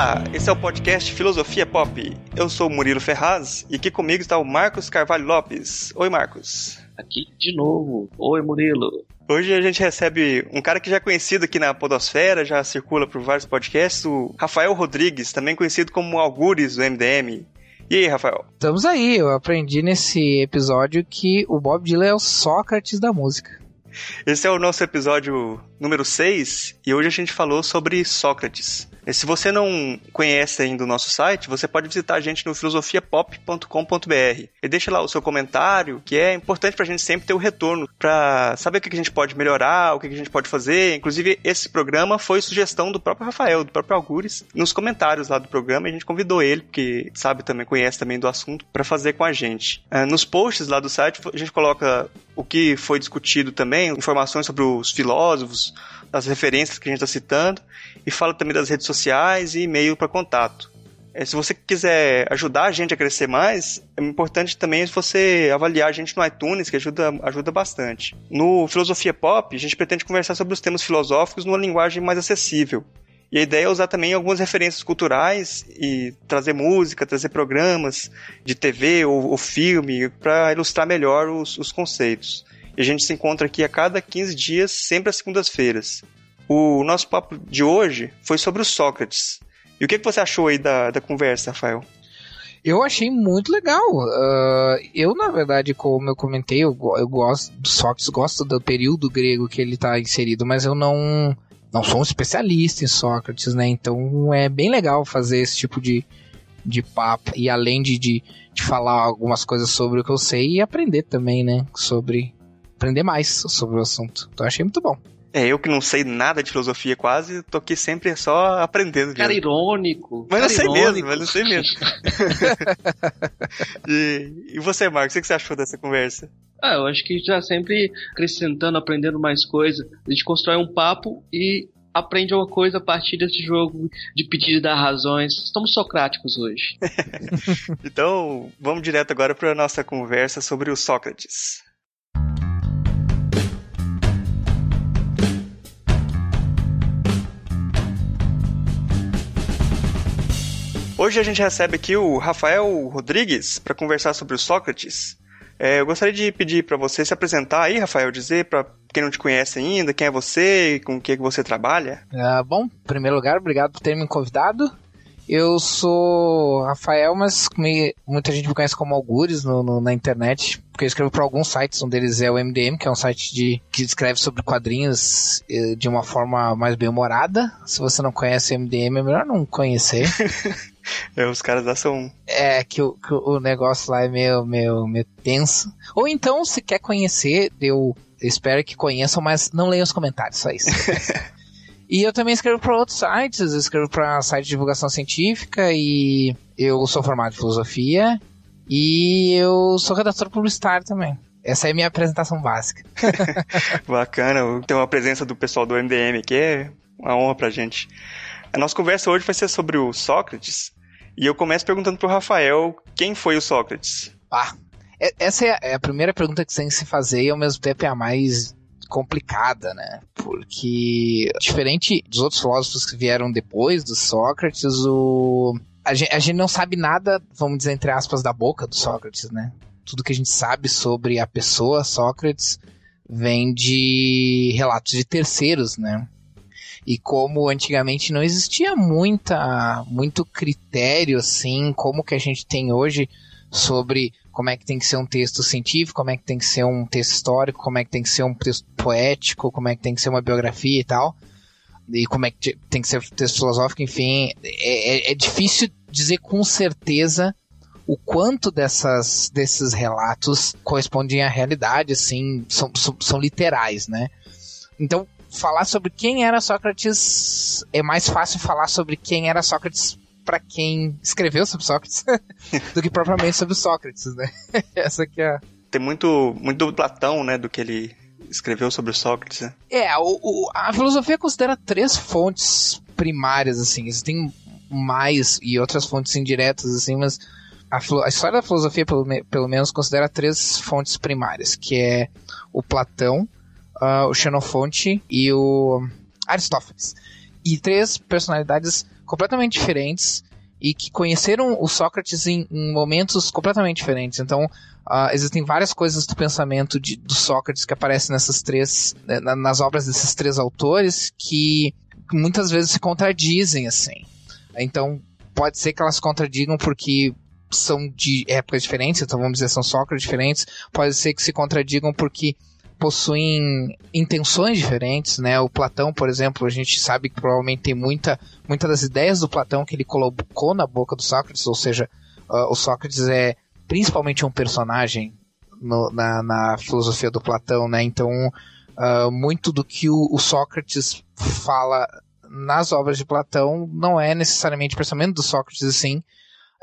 Olá, esse é o podcast Filosofia Pop. Eu sou o Murilo Ferraz e aqui comigo está o Marcos Carvalho Lopes. Oi, Marcos. Aqui de novo. Oi, Murilo. Hoje a gente recebe um cara que já é conhecido aqui na Podosfera, já circula por vários podcasts, o Rafael Rodrigues, também conhecido como Algures do MDM. E aí, Rafael? Estamos aí. Eu aprendi nesse episódio que o Bob Dylan é o Sócrates da música. Esse é o nosso episódio número 6 e hoje a gente falou sobre Sócrates. Se você não conhece ainda o nosso site, você pode visitar a gente no filosofiapop.com.br e deixa lá o seu comentário, que é importante pra gente sempre ter o retorno, pra saber o que a gente pode melhorar, o que a gente pode fazer. Inclusive, esse programa foi sugestão do próprio Rafael, do próprio Algures, nos comentários lá do programa, a gente convidou ele, porque sabe também, conhece também do assunto, para fazer com a gente. Ah, nos posts lá do site, a gente coloca o que foi discutido também, informações sobre os filósofos, as referências que a gente está citando, e fala também das redes sociais e e-mail para contato. É, se você quiser ajudar a gente a crescer mais, é importante também você avaliar a gente no iTunes, que ajuda, ajuda bastante. No Filosofia Pop, a gente pretende conversar sobre os temas filosóficos numa linguagem mais acessível. E a ideia é usar também algumas referências culturais e trazer música, trazer programas de TV ou, ou filme para ilustrar melhor os, os conceitos. E a gente se encontra aqui a cada 15 dias, sempre às segundas-feiras. O nosso papo de hoje foi sobre o Sócrates. E o que, você achou aí da, da conversa, Rafael? Eu achei muito legal. Uh, eu, na verdade, como eu comentei, eu, eu gosto do Sócrates, gosto do período grego que ele está inserido, mas eu não, não sou um especialista em Sócrates, né? Então é bem legal fazer esse tipo de, de papo. E além de, de, de falar algumas coisas sobre o que eu sei e aprender também, né? Sobre. Aprender mais sobre o assunto. Então achei muito bom. É, eu que não sei nada de filosofia quase, tô aqui sempre só aprendendo. Cara mesmo. irônico. Mas cara eu sei irônico. mesmo, mas eu sei mesmo. e, e você, Marcos, o que você achou dessa conversa? Ah, eu acho que já sempre acrescentando, aprendendo mais coisas. A gente constrói um papo e aprende uma coisa a partir desse jogo de pedir e dar razões. Estamos socráticos hoje. então, vamos direto agora para a nossa conversa sobre o Sócrates. Hoje a gente recebe aqui o Rafael Rodrigues para conversar sobre o Sócrates. É, eu gostaria de pedir para você se apresentar aí, Rafael, dizer para quem não te conhece ainda, quem é você e com o que você trabalha. Ah, bom, em primeiro lugar, obrigado por ter me convidado. Eu sou Rafael, mas me, muita gente me conhece como Algures no, no, na internet, porque eu escrevo para alguns sites, um deles é o MDM, que é um site de, que escreve sobre quadrinhos eh, de uma forma mais bem-humorada. Se você não conhece o MDM, é melhor não conhecer. é, os caras lá são... É, que o, que o negócio lá é meio, meio, meio tenso. Ou então, se quer conhecer, eu espero que conheçam, mas não leiam os comentários, só isso. E eu também escrevo para outros sites, eu escrevo para site de divulgação científica e eu sou formado em filosofia e eu sou redator publicitário também. Essa é a minha apresentação básica. Bacana, ter uma presença do pessoal do MDM aqui é uma honra pra gente. A nossa conversa hoje vai ser sobre o Sócrates e eu começo perguntando pro Rafael quem foi o Sócrates. Ah, essa é a primeira pergunta que você tem que se fazer e ao mesmo tempo é a mais complicada, né? Porque, diferente dos outros filósofos que vieram depois do Sócrates, o... a, gente, a gente não sabe nada, vamos dizer, entre aspas, da boca do Sócrates, né? Tudo que a gente sabe sobre a pessoa Sócrates vem de relatos de terceiros, né? E como antigamente não existia muita, muito critério assim, como que a gente tem hoje sobre como é que tem que ser um texto científico, como é que tem que ser um texto histórico, como é que tem que ser um texto poético, como é que tem que ser uma biografia e tal, e como é que tem que ser um texto filosófico, enfim, é, é, é difícil dizer com certeza o quanto dessas, desses relatos correspondem à realidade, assim, são, são, são literais, né? Então, falar sobre quem era Sócrates é mais fácil falar sobre quem era Sócrates para quem escreveu sobre Sócrates do que propriamente sobre Sócrates, né? Essa que é. Tem muito, muito do Platão, né, do que ele escreveu sobre Sócrates. Né? É, o, o, a filosofia considera três fontes primárias, assim. Existem mais e outras fontes indiretas, assim, mas a, a história da filosofia, pelo, pelo menos, considera três fontes primárias, que é o Platão, uh, o Xenofonte e o Aristófanes. E três personalidades completamente diferentes e que conheceram o Sócrates em, em momentos completamente diferentes. Então, uh, existem várias coisas do pensamento de, do Sócrates que aparecem nessas três, né, nas obras desses três autores que muitas vezes se contradizem assim. Então, pode ser que elas contradigam porque são de épocas diferentes, então vamos dizer, são Sócrates diferentes, pode ser que se contradigam porque possuem intenções diferentes, né? O Platão, por exemplo, a gente sabe que provavelmente tem muita, muita das ideias do Platão que ele colocou na boca do Sócrates, ou seja, uh, o Sócrates é principalmente um personagem no, na, na, filosofia do Platão, né? Então, uh, muito do que o, o, Sócrates fala nas obras de Platão não é necessariamente pensamento do Sócrates, assim,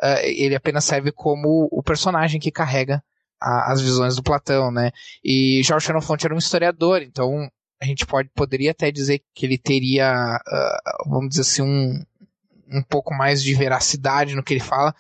uh, ele apenas serve como o personagem que carrega a, as visões do Platão, né? E Jorge Xenofonte era um historiador, então a gente pode, poderia até dizer que ele teria, uh, vamos dizer assim, um, um pouco mais de veracidade no que ele fala,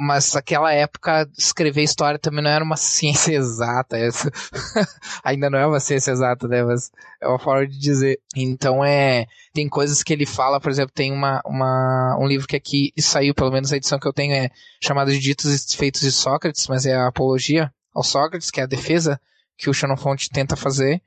mas naquela época escrever história também não era uma ciência exata. Essa ainda não é uma ciência exata, né? Mas é uma forma de dizer. Então é. Tem coisas que ele fala, por exemplo, tem uma, uma, um livro que aqui saiu, pelo menos a edição que eu tenho, é chamado de Ditos e Feitos de Sócrates, mas é a apologia ao Sócrates, que é a defesa que o Xenofonte tenta fazer.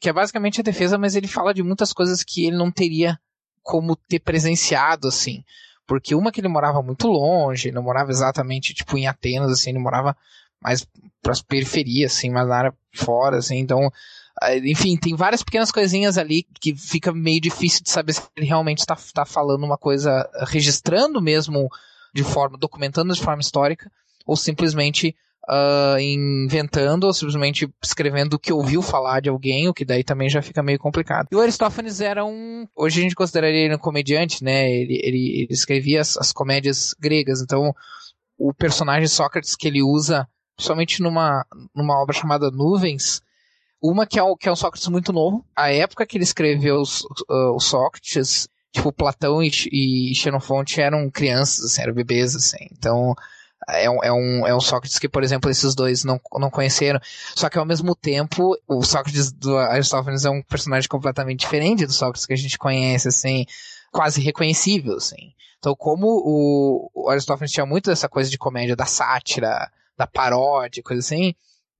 Que é basicamente a defesa, mas ele fala de muitas coisas que ele não teria como ter presenciado, assim. Porque uma que ele morava muito longe, não morava exatamente, tipo, em Atenas, assim, ele morava mais pras periferias, assim, mais na área fora, assim, então, ah, enfim, tem várias pequenas coisinhas ali que fica meio difícil de saber se ele realmente está tá falando uma coisa, registrando mesmo de forma, documentando de forma histórica, ou simplesmente uh, inventando ou simplesmente escrevendo o que ouviu falar de alguém, o que daí também já fica meio complicado. E o Aristófanes era um. Hoje a gente consideraria ele um comediante, né? Ele, ele, ele escrevia as, as comédias gregas, então o personagem Sócrates que ele usa, principalmente numa, numa obra chamada Nuvens, uma que é, o, que é um Sócrates muito novo. A época que ele escreveu os, uh, o Sócrates, tipo, Platão e, e Xenofonte eram crianças, assim, eram bebês, assim. Então, é um, é, um, é um Sócrates que, por exemplo, esses dois não, não conheceram. Só que ao mesmo tempo, o Sócrates do Aristófanes é um personagem completamente diferente do Sócrates que a gente conhece, assim, quase reconhecível, assim. Então, como o, o Aristófanes tinha muito dessa coisa de comédia, da sátira, da paródia, coisa assim,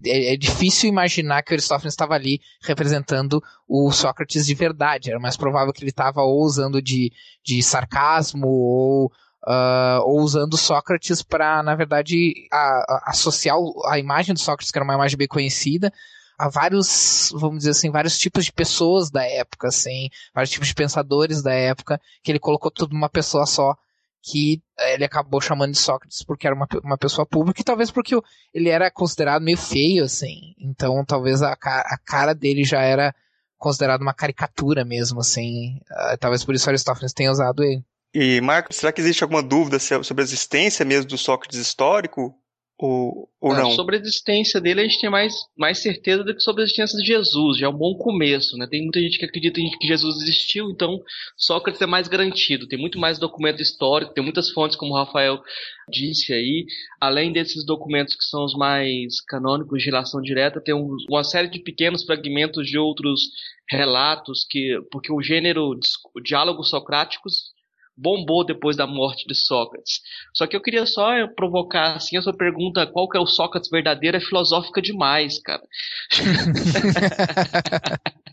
é, é, difícil imaginar que Aristófanes estava ali representando o Sócrates de verdade. Era mais provável que ele estava ou usando de, de sarcasmo ou Uh, ou usando Sócrates para, na verdade, a, a, associar a imagem do Sócrates, que era uma imagem bem conhecida, a vários, vamos dizer assim, vários tipos de pessoas da época, assim, vários tipos de pensadores da época, que ele colocou tudo numa pessoa só, que ele acabou chamando de Sócrates porque era uma, uma pessoa pública, e talvez porque ele era considerado meio feio, assim, então talvez a, a cara dele já era considerada uma caricatura mesmo, assim, uh, talvez por isso Aristófanes tenha usado ele. E, Marco, será que existe alguma dúvida sobre a existência mesmo do Sócrates histórico? Ou, ou é, não? Sobre a existência dele, a gente tem mais, mais certeza do que sobre a existência de Jesus. Já é um bom começo, né? Tem muita gente que acredita que Jesus existiu, então Sócrates é mais garantido. Tem muito mais documento histórico, tem muitas fontes, como o Rafael disse aí. Além desses documentos que são os mais canônicos de relação direta, tem um, uma série de pequenos fragmentos de outros relatos, que porque o gênero diálogos socráticos bombou depois da morte de Sócrates. Só que eu queria só provocar assim a sua pergunta, qual que é o Sócrates verdadeiro, é filosófica demais, cara.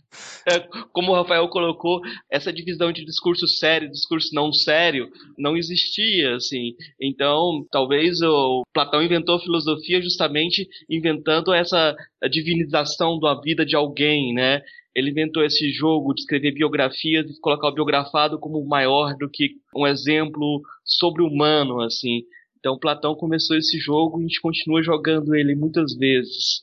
É, como o Rafael colocou, essa divisão de discurso sério e discurso não sério não existia, assim. Então, talvez o Platão inventou a filosofia justamente inventando essa divinização da vida de alguém, né? Ele inventou esse jogo de escrever biografias e colocar o biografado como maior do que um exemplo sobre-humano, assim. Então Platão começou esse jogo e a gente continua jogando ele muitas vezes.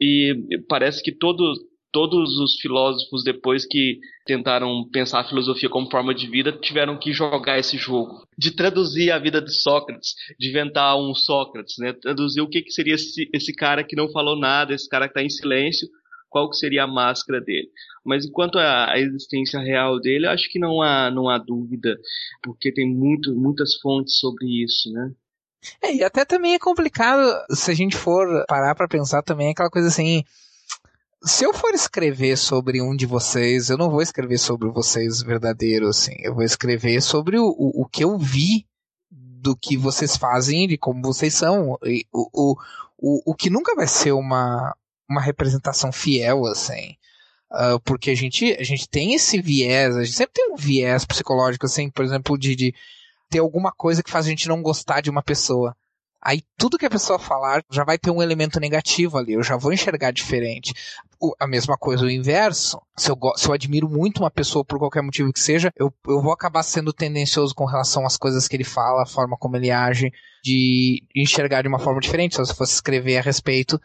E parece que todos todos os filósofos depois que tentaram pensar a filosofia como forma de vida tiveram que jogar esse jogo de traduzir a vida de Sócrates, de inventar um Sócrates, né? Traduzir o que, que seria esse, esse cara que não falou nada, esse cara que está em silêncio, qual que seria a máscara dele. Mas enquanto a, existência real dele, acho que não há, não há dúvida, porque tem muito, muitas fontes sobre isso, né? É, e até também é complicado se a gente for parar para pensar também aquela coisa assim, se eu for escrever sobre um de vocês, eu não vou escrever sobre vocês verdadeiro, assim. Eu vou escrever sobre o, o, o que eu vi do que vocês fazem, de como vocês são. E, o, o, o, o que nunca vai ser uma, uma representação fiel, assim. Uh, porque a gente, a gente tem esse viés, a gente sempre tem um viés psicológico, assim, por exemplo, de, de ter alguma coisa que faz a gente não gostar de uma pessoa. Aí tudo que a pessoa falar já vai ter um elemento negativo ali, eu já vou enxergar diferente. O, a mesma coisa o inverso. Se eu, se eu admiro muito uma pessoa por qualquer motivo que seja, eu, eu vou acabar sendo tendencioso com relação às coisas que ele fala, a forma como ele age, de enxergar de uma forma diferente. Se eu fosse escrever a respeito,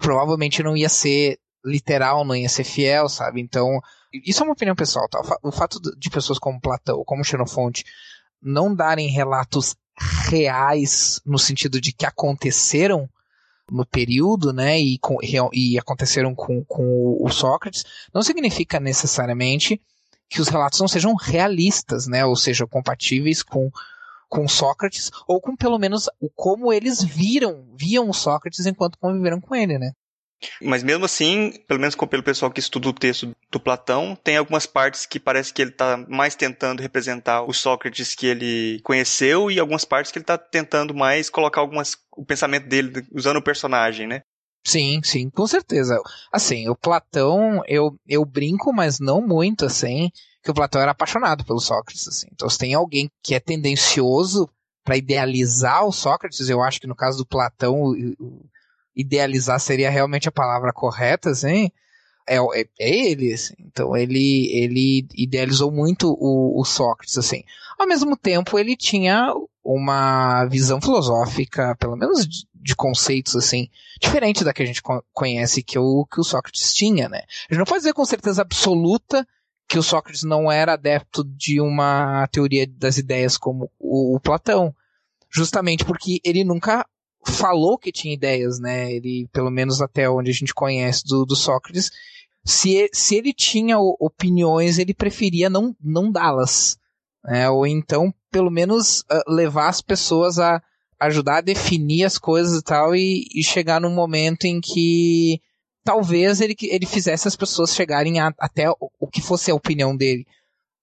provavelmente não ia ser literal, não ia ser fiel, sabe? Então, isso é uma opinião pessoal, tá? O fato de pessoas como Platão, como Xenofonte, não darem relatos reais no sentido de que aconteceram no período, né, e, com, e aconteceram com, com o Sócrates, não significa necessariamente que os relatos não sejam realistas, né, ou sejam compatíveis com, com Sócrates, ou com pelo menos o como eles viram, viam o Sócrates enquanto conviveram com ele, né. Mas mesmo assim, pelo menos pelo pessoal que estuda o texto do Platão, tem algumas partes que parece que ele está mais tentando representar o Sócrates que ele conheceu e algumas partes que ele está tentando mais colocar algumas o pensamento dele usando o personagem, né? Sim, sim, com certeza. Assim, o Platão, eu, eu brinco, mas não muito, assim, que o Platão era apaixonado pelo Sócrates, assim. Então, se tem alguém que é tendencioso para idealizar o Sócrates, eu acho que no caso do Platão, idealizar seria realmente a palavra correta, assim, é, é, é ele, assim. Então ele, ele idealizou muito o, o, Sócrates, assim. Ao mesmo tempo, ele tinha uma visão filosófica, pelo menos de, de conceitos, assim, diferente da que a gente conhece que o, que o Sócrates tinha, né? A gente não pode dizer com certeza absoluta que o Sócrates não era adepto de uma teoria das ideias como o, o Platão, justamente porque ele nunca falou que tinha ideias, né? Ele, pelo menos até onde a gente conhece do, do Sócrates, se, se ele tinha opiniões, ele preferia não, não dá-las. Né? Ou então, pelo menos, uh, levar as pessoas a ajudar a definir as coisas e tal, e, e chegar num momento em que talvez ele, ele fizesse as pessoas chegarem a, até o, o que fosse a opinião dele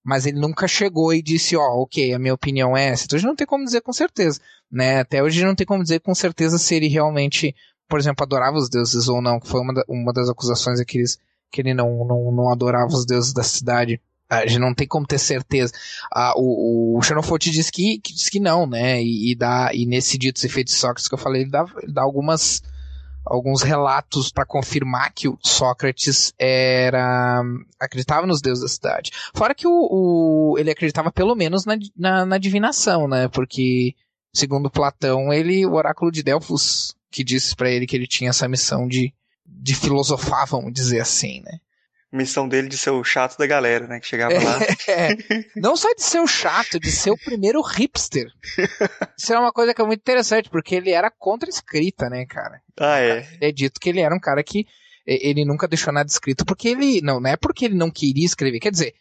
mas ele nunca chegou e disse, ó, oh, ok, a minha opinião é essa. Então gente não tem como dizer com certeza, né? Até hoje não tem como dizer com certeza se ele realmente, por exemplo, adorava os deuses ou não, que foi uma, da, uma das acusações que, eles, que ele não, não, não adorava os deuses da cidade. A gente não tem como ter certeza. Ah, o, o Xenofonte diz que, que, diz que não, né? E, e, dá, e nesse dito efeitos Sócrates que eu falei, ele dá, ele dá algumas alguns relatos para confirmar que o Sócrates era acreditava nos deuses da cidade. Fora que o, o ele acreditava pelo menos na, na, na, divinação, né? Porque segundo Platão, ele o oráculo de Delfos que disse para ele que ele tinha essa missão de de filosofar, vamos dizer assim, né? Missão dele de ser o chato da galera, né? Que chegava lá. É, não só de ser o chato, de ser o primeiro hipster. Isso é uma coisa que é muito interessante, porque ele era contra escrita, né, cara? Ah, é. É dito que ele era um cara que ele nunca deixou nada escrito, porque ele. Não, não é porque ele não queria escrever. Quer dizer,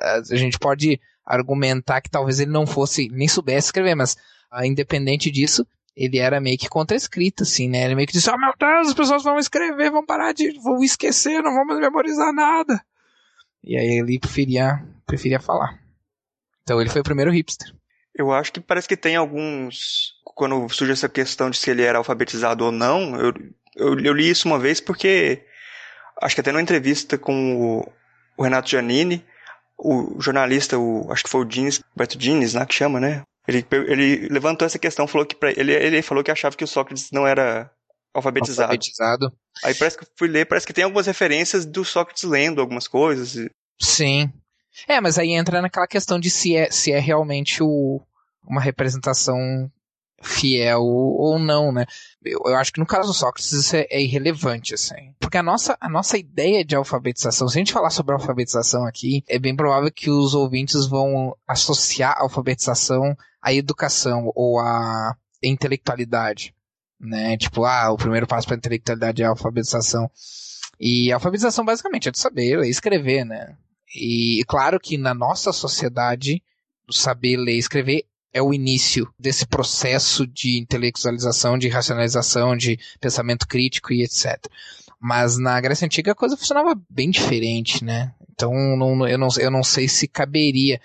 a gente pode argumentar que talvez ele não fosse, nem soubesse escrever, mas ah, independente disso, ele era meio que contra a escrita, assim, né? Ele meio que disse, oh meu Deus, as pessoas vão escrever, vão parar de, vão esquecer, não vão memorizar nada. E aí ele preferia, preferia falar. Então ele foi o primeiro hipster. Eu acho que parece que tem alguns, quando surge essa questão de se ele era alfabetizado ou não, eu, eu, eu li isso uma vez porque, acho que até numa entrevista com o, o Renato Giannini, o jornalista, o, acho que foi o Jeans, Beto Jeans, né, que chama, né? Ele, ele levantou essa questão, falou que pra, ele, ele falou que achava que o Sócrates não era alfabetizado. Alfabetizado. Aí parece que eu fui ler, parece que tem algumas referências do Sócrates lendo algumas coisas. Sim. É, mas aí entra naquela questão de se é, se é realmente o, uma representação fiel ou não, né? Eu, eu, acho que no caso do Sócrates isso é, é, irrelevante, assim. Porque a nossa, a nossa ideia de alfabetização, se a gente falar sobre alfabetização aqui, é bem provável que os ouvintes vão associar a alfabetização à educação ou à intelectualidade, né? Tipo, ah, o primeiro passo para a intelectualidade é a alfabetização. E a alfabetização basicamente é de saber e escrever, né? E claro que na nossa sociedade, saber ler e escrever é o início desse processo de intelectualização, de racionalização, de pensamento crítico e etc. Mas na Grécia Antiga a coisa funcionava bem diferente, né? Então não, eu, não, eu não sei se caberia.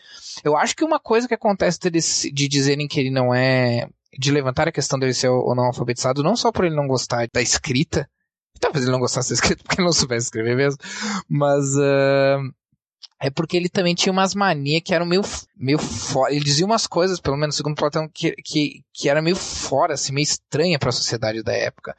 Eu acho que uma coisa que acontece de, dizerem que ele não é. de levantar a questão dele ser ou não alfabetizado, não só por ele não gostar da escrita, talvez ele não gostasse da escrita porque ele não soubesse escrever mesmo, mas. Uh, é porque ele também tinha umas manias que eram meio, meio fora. Ele dizia umas coisas, pelo menos segundo Platão, que, que, que era meio fora, assim, meio estranha para a sociedade da época.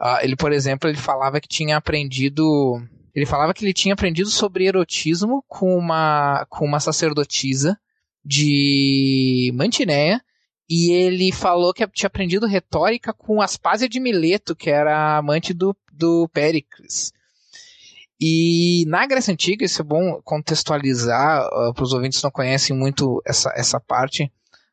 Uh, ele, por exemplo, ele falava que tinha aprendido. Ele falava que ele tinha aprendido sobre erotismo com uma, com uma sacerdotisa de Mantineia. E ele falou que tinha aprendido retórica com Aspásia de Mileto, que era amante do, do Péricles. E na Grécia Antiga, isso é bom contextualizar uh, para os ouvintes que não conhecem muito essa, essa parte.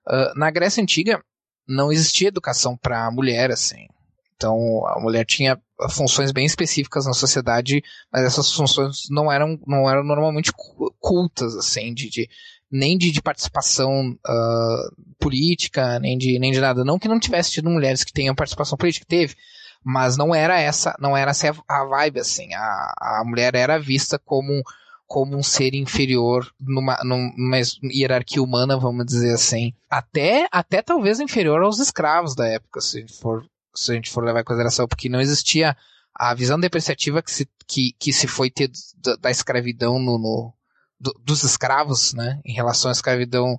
Uh, na Grécia Antiga não existia educação para a mulher, assim. Então a mulher tinha funções bem específicas na sociedade, mas essas funções não eram, não eram normalmente cultas, assim, de, de nem de, de participação uh, política, nem de, nem de nada. Não que não tivesse tido mulheres que tenham participação política, teve, mas não era essa, não era essa a vibe, assim. A, a mulher era vista como, como um ser inferior numa, numa hierarquia humana, vamos dizer assim. Até, até talvez inferior aos escravos da época, se for, se a gente for levar em consideração, porque não existia a visão depreciativa que se, que, que se foi ter da, da escravidão no, no do, dos escravos, né, em relação à escravidão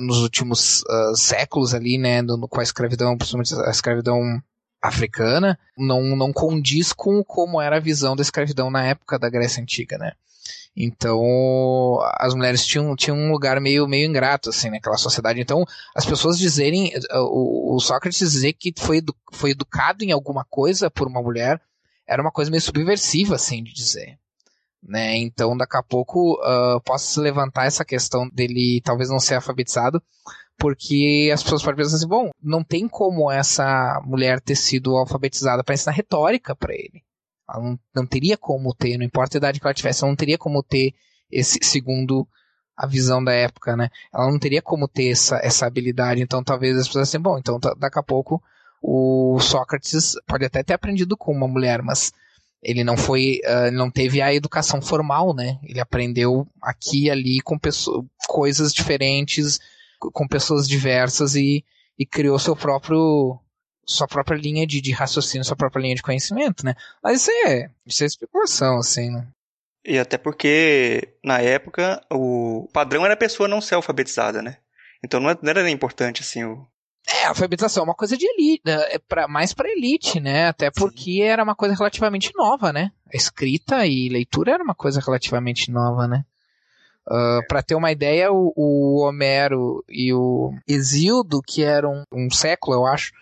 nos últimos uh, séculos ali, né, no, com a escravidão, principalmente a escravidão africana não, não condiz com como era a visão da escravidão na época da Grécia Antiga, né? Então, as mulheres tinham, tinham um lugar meio, meio ingrato, assim, naquela sociedade. Então, as pessoas dizerem, o, o Sócrates dizer que foi, foi educado em alguma coisa por uma mulher, era uma coisa meio subversiva, assim, de dizer. Né? Então, daqui a pouco, uh, levantar essa questão dele talvez não ser alfabetizado, porque as pessoas podem pensar assim, bom, não tem como essa mulher ter sido alfabetizada para ensinar retórica para ele. Ela não, não, teria como ter, não importa a idade que ela tivesse, ela não teria como ter esse, segundo a visão da época, né? Ela não teria como ter essa, essa habilidade, então talvez as pessoas assim, bom, então daqui a pouco o Sócrates pode até ter aprendido com uma mulher, mas ele não foi, uh, não teve a educação formal, né? Ele aprendeu aqui e ali com pessoas, coisas diferentes, com pessoas diversas e, e criou seu próprio sua própria linha de, de raciocínio, sua própria linha de conhecimento, né? Mas isso é, isso é especulação, assim, né? E até porque, na época, o padrão era a pessoa não ser alfabetizada, né? Então não era nem importante, assim, o... É, a alfabetização é uma coisa de elite, né? é pra, mais pra elite, né? Até porque era uma coisa relativamente nova, né? A escrita e leitura era uma coisa relativamente nova, né? Uh, ah, para ter uma ideia, o, o, Homero e o Exildo, que eram um século, eu acho,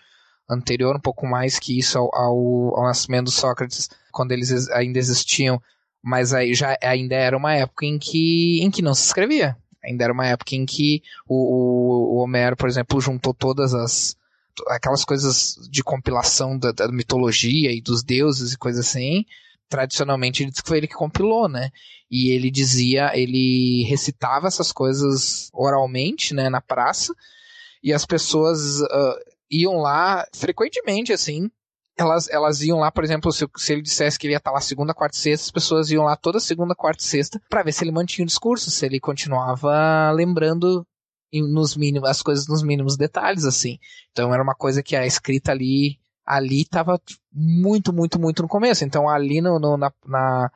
anterior, um pouco mais que isso ao, ao, ao nascimento do Sócrates, quando eles ainda existiam, mas aí já ainda era uma época em que, em que não se escrevia. Ainda era uma época em que o, o, o Homero, por exemplo, juntou todas as aquelas coisas de compilação da, da mitologia e dos deuses e coisas assim, tradicionalmente ele diz que foi ele que compilou, né? E ele dizia, ele recitava essas coisas oralmente, né, na praça, e as pessoas uh, iam lá frequentemente, assim. Elas, elas iam lá, por exemplo, se, se ele dissesse que ele ia estar lá segunda, quarta e sexta, as pessoas iam lá toda segunda, quarta e sexta para ver se ele mantinha o discurso, se ele continuava lembrando nos mínimos, as coisas nos mínimos detalhes, assim. Então era uma coisa que a escrita ali ali estava muito, muito, muito no começo. Então, ali no, no na, na,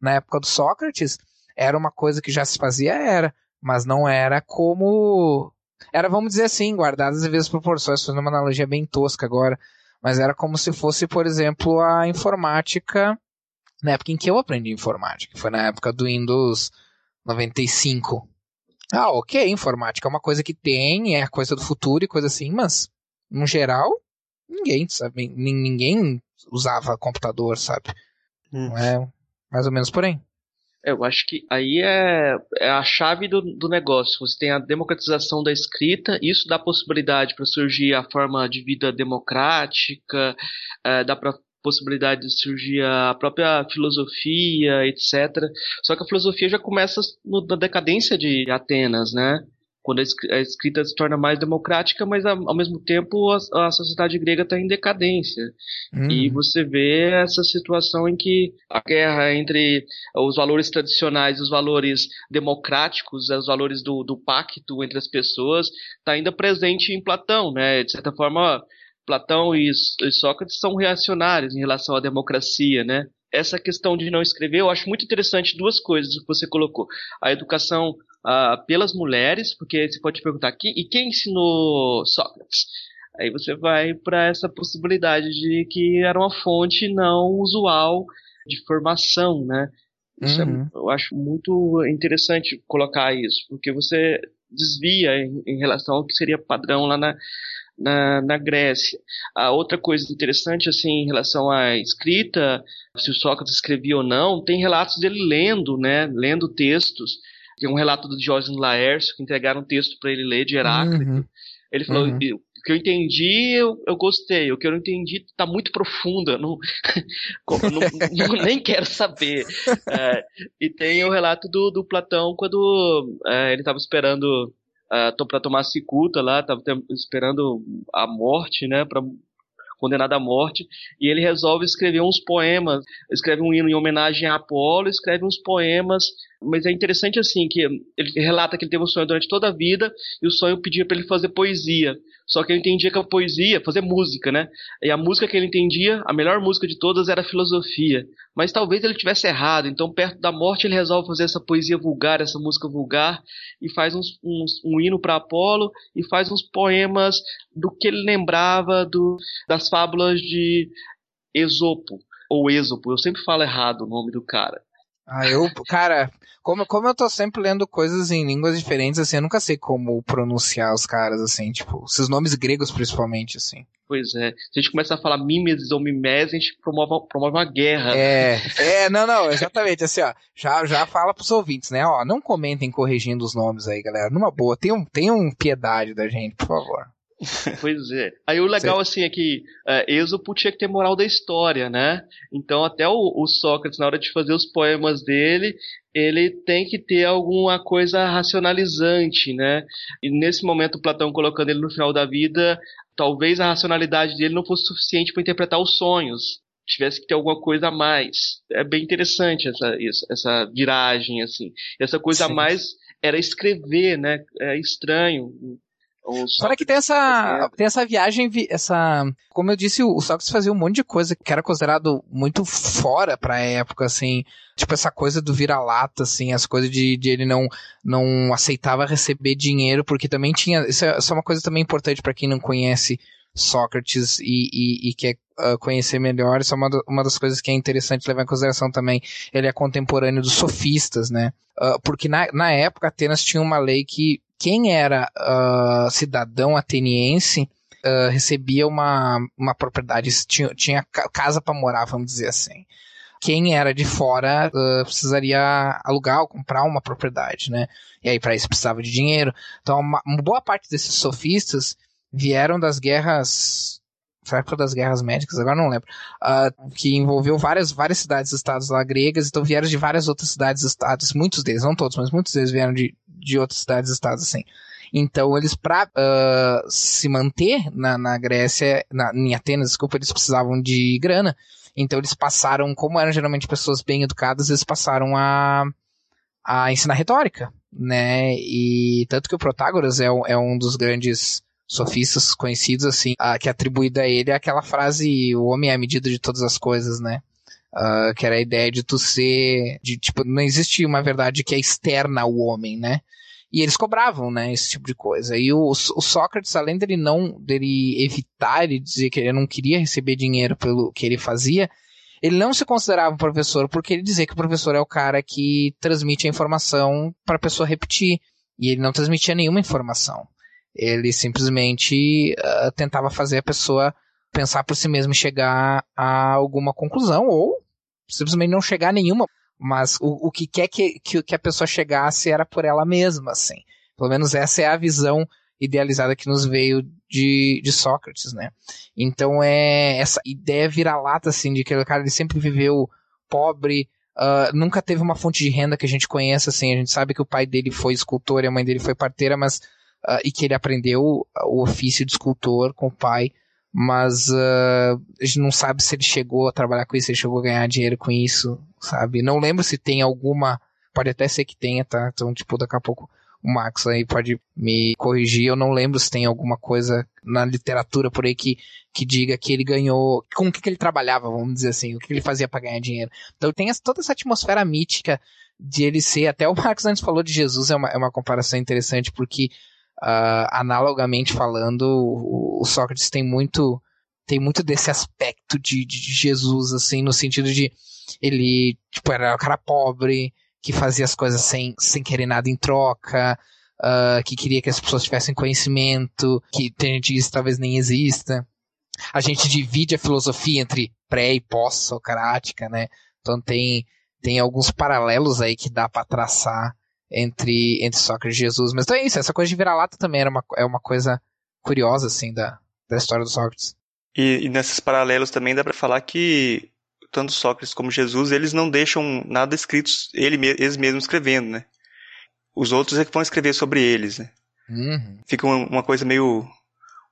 na, época do Sócrates, era uma coisa que já se fazia, era, mas não era como. Era, vamos dizer assim, guardadas as vezes proporções, fazendo uma analogia bem tosca agora, mas era como se fosse, por exemplo, a informática na época em que eu aprendi informática, foi na época do Windows 95. Ah, ok, informática é uma coisa que tem, é coisa do futuro e coisa assim, mas, no geral, ninguém, sabe? Ninguém usava computador, sabe? Hum. Não é mais ou menos por aí. É, eu acho que aí é, é a chave do, do, negócio. Você tem a democratização da escrita, isso dá possibilidade para surgir a forma de vida democrática, é, dá para possibilidade de surgir a própria filosofia, etc. Só que a filosofia já começa no, na decadência de Atenas, né? Quando a escrita se torna mais democrática, mas ao mesmo tempo a, a sociedade grega está em decadência. Uhum. E você vê essa situação em que a guerra entre os valores tradicionais e os valores democráticos, os valores do, do pacto entre as pessoas, está ainda presente em Platão, né? De certa forma, Platão e, e Sócrates são reacionários em relação à democracia, né? essa questão de não escrever, eu acho muito interessante duas coisas que você colocou. A educação uh, pelas mulheres, porque você pode perguntar aqui, e quem ensinou Sócrates? Aí você vai para essa possibilidade de que era uma fonte não usual de formação, né? Isso é uhum. é, eu acho muito interessante colocar isso, porque você desvia em, em relação ao que seria padrão lá na, na, na Grécia. A outra coisa interessante, assim, em relação à escrita, se o Sócrates escrevia ou não, tem relatos dele lendo, né, lendo textos. Tem um relato do Diógenes Laércio, que entregaram um texto para ele ler de Heráclito. Uhum. Ele falou, uhum. o que eu entendi, eu, eu, gostei. O que eu não entendi está muito profundo. Eu não, não, não, nem quero saber. É, e tem o relato do, do Platão quando é, ele estava esperando uh, para tomar cicuta lá, estava esperando a morte, né, para condenado à morte, e ele resolve escrever uns poemas, escreve um hino em homenagem a Apolo, escreve uns poemas, mas é interessante assim que ele relata que ele teve um sonho durante toda a vida e o sonho pedia para ele fazer poesia. Só que ele entendia que a poesia, fazer música, né? E a música que ele entendia, a melhor música de todas era a filosofia. Mas talvez ele tivesse errado, então perto da morte ele resolve fazer essa poesia vulgar, essa música vulgar, e faz uns, uns, um hino para Apolo e faz uns poemas do que ele lembrava do, das fábulas de Esopo, ou Esopo, eu sempre falo errado o nome do cara. Ah, eu, cara, como, como eu tô sempre lendo coisas em línguas diferentes, assim, eu nunca sei como pronunciar os caras, assim, tipo, esses nomes gregos principalmente, assim. Pois é. Se a gente começar a falar mimesis ou mimese, a gente promove, promove uma guerra. É, é, não, não, exatamente, assim, ó, já, já fala pros ouvintes, né, ó, não comentem corrigindo os nomes aí, galera, numa boa, tenham, tenham piedade da gente, por favor. Pois é. Aí o legal, assim, é que é, tinha que ter moral da história, né? Então, até o, o, Sócrates, na hora de fazer os poemas dele, ele tem que ter alguma coisa racionalizante, né? E nesse momento, Platão colocando ele no final da vida, talvez a racionalidade dele não fosse suficiente para interpretar os sonhos. Tivesse que ter alguma coisa a mais. É bem interessante essa, essa viragem, assim. Essa coisa Sim. a mais era escrever, né? É estranho Fora que tem essa, tem essa viagem, essa, como eu disse, o Sócrates fazia um monte de coisa que era considerado muito fora pra época, assim, tipo essa coisa do vira-lata, assim, as coisas de, de, ele não, não aceitava receber dinheiro, porque também tinha, isso é, isso é uma coisa também importante para quem não conhece Sócrates e, e, e quer uh, conhecer melhor, isso é uma, uma das coisas que é interessante levar em consideração também. Ele é contemporâneo dos sofistas, né? Uh, porque na, na época Atenas tinha uma lei que quem era uh, cidadão ateniense uh, recebia uma, uma propriedade, tinha, tinha casa para morar, vamos dizer assim. Quem era de fora uh, precisaria alugar ou comprar uma propriedade, né? E aí para isso precisava de dinheiro. Então uma, uma boa parte desses sofistas vieram das guerras foi a época das guerras médicas, agora não lembro, uh, que envolveu várias, várias cidades e estados lá gregas, então vieram de várias outras cidades e estados, muitos deles, não todos, mas muitos deles vieram de, de outras cidades e estados, assim. Então, eles, para uh, ah, se manter na, na Grécia, na, em Atenas, desculpa, eles precisavam de grana. Então, eles passaram, como eram geralmente pessoas bem educadas, eles passaram a, a ensinar retórica, né? E tanto que o Protágoras é, é um dos grandes sofistas conhecidos, assim, a, que é atribuída a ele é aquela frase: o homem é a medida de todas as coisas, né? Uh, que era a ideia de tu ser, de tipo, não existe uma verdade que é externa ao homem, né? E eles cobravam, né, esse tipo de coisa. E o, o Sócrates, além dele não, dele evitar e dizer que ele não queria receber dinheiro pelo que ele fazia, ele não se considerava um professor porque ele dizia que o professor é o cara que transmite a informação para a pessoa repetir. E ele não transmitia nenhuma informação. Ele simplesmente uh, tentava fazer a pessoa pensar por si mesma e chegar a alguma conclusão, ou simplesmente não chegar a nenhuma. Mas o, o que quer que, que, que a pessoa chegasse era por ela mesma, assim. Pelo menos essa é a visão idealizada que nos veio de, de Sócrates, né? Então é essa ideia vira-lata, assim, de que o cara ele sempre viveu pobre, uh, nunca teve uma fonte de renda que a gente conheça, assim, a gente sabe que o pai dele foi escultor e a mãe dele foi parteira, mas uh, e que ele aprendeu o ofício de escultor com o pai, mas uh, a gente não sabe se ele chegou a trabalhar com isso, se ele chegou a ganhar dinheiro com isso, sabe? Não lembro se tem alguma, pode até ser que tenha, tá? Então, tipo, daqui a pouco o Max aí pode me corrigir. Eu não lembro se tem alguma coisa na literatura por aí que, que diga que ele ganhou, com o que, que ele trabalhava, vamos dizer assim, o que ele fazia para ganhar dinheiro. Então tem toda essa atmosfera mítica de ele ser, até o Max antes falou de Jesus, é uma, é uma comparação interessante, porque uh, analogamente falando, o, Sócrates tem muito tem muito desse aspecto de, de Jesus, assim, no sentido de ele, tipo, era um cara pobre, que fazia as coisas sem, sem querer nada em troca, uh, que queria que as pessoas tivessem conhecimento, que tem gente talvez nem exista. A gente divide a filosofia entre pré e pós-socrática, né? Então tem, tem alguns paralelos aí que dá para traçar entre, entre Sócrates e Jesus. Mas então é isso, essa coisa de vira-lata também era uma, é uma coisa curiosa, assim, da, da história do Sócrates. E, e nesses paralelos também dá para falar que tanto Sócrates como Jesus, eles não deixam nada escrito, ele, eles mesmos escrevendo, né? Os outros é que vão escrever sobre eles, né? Uhum. Fica uma, uma, coisa meio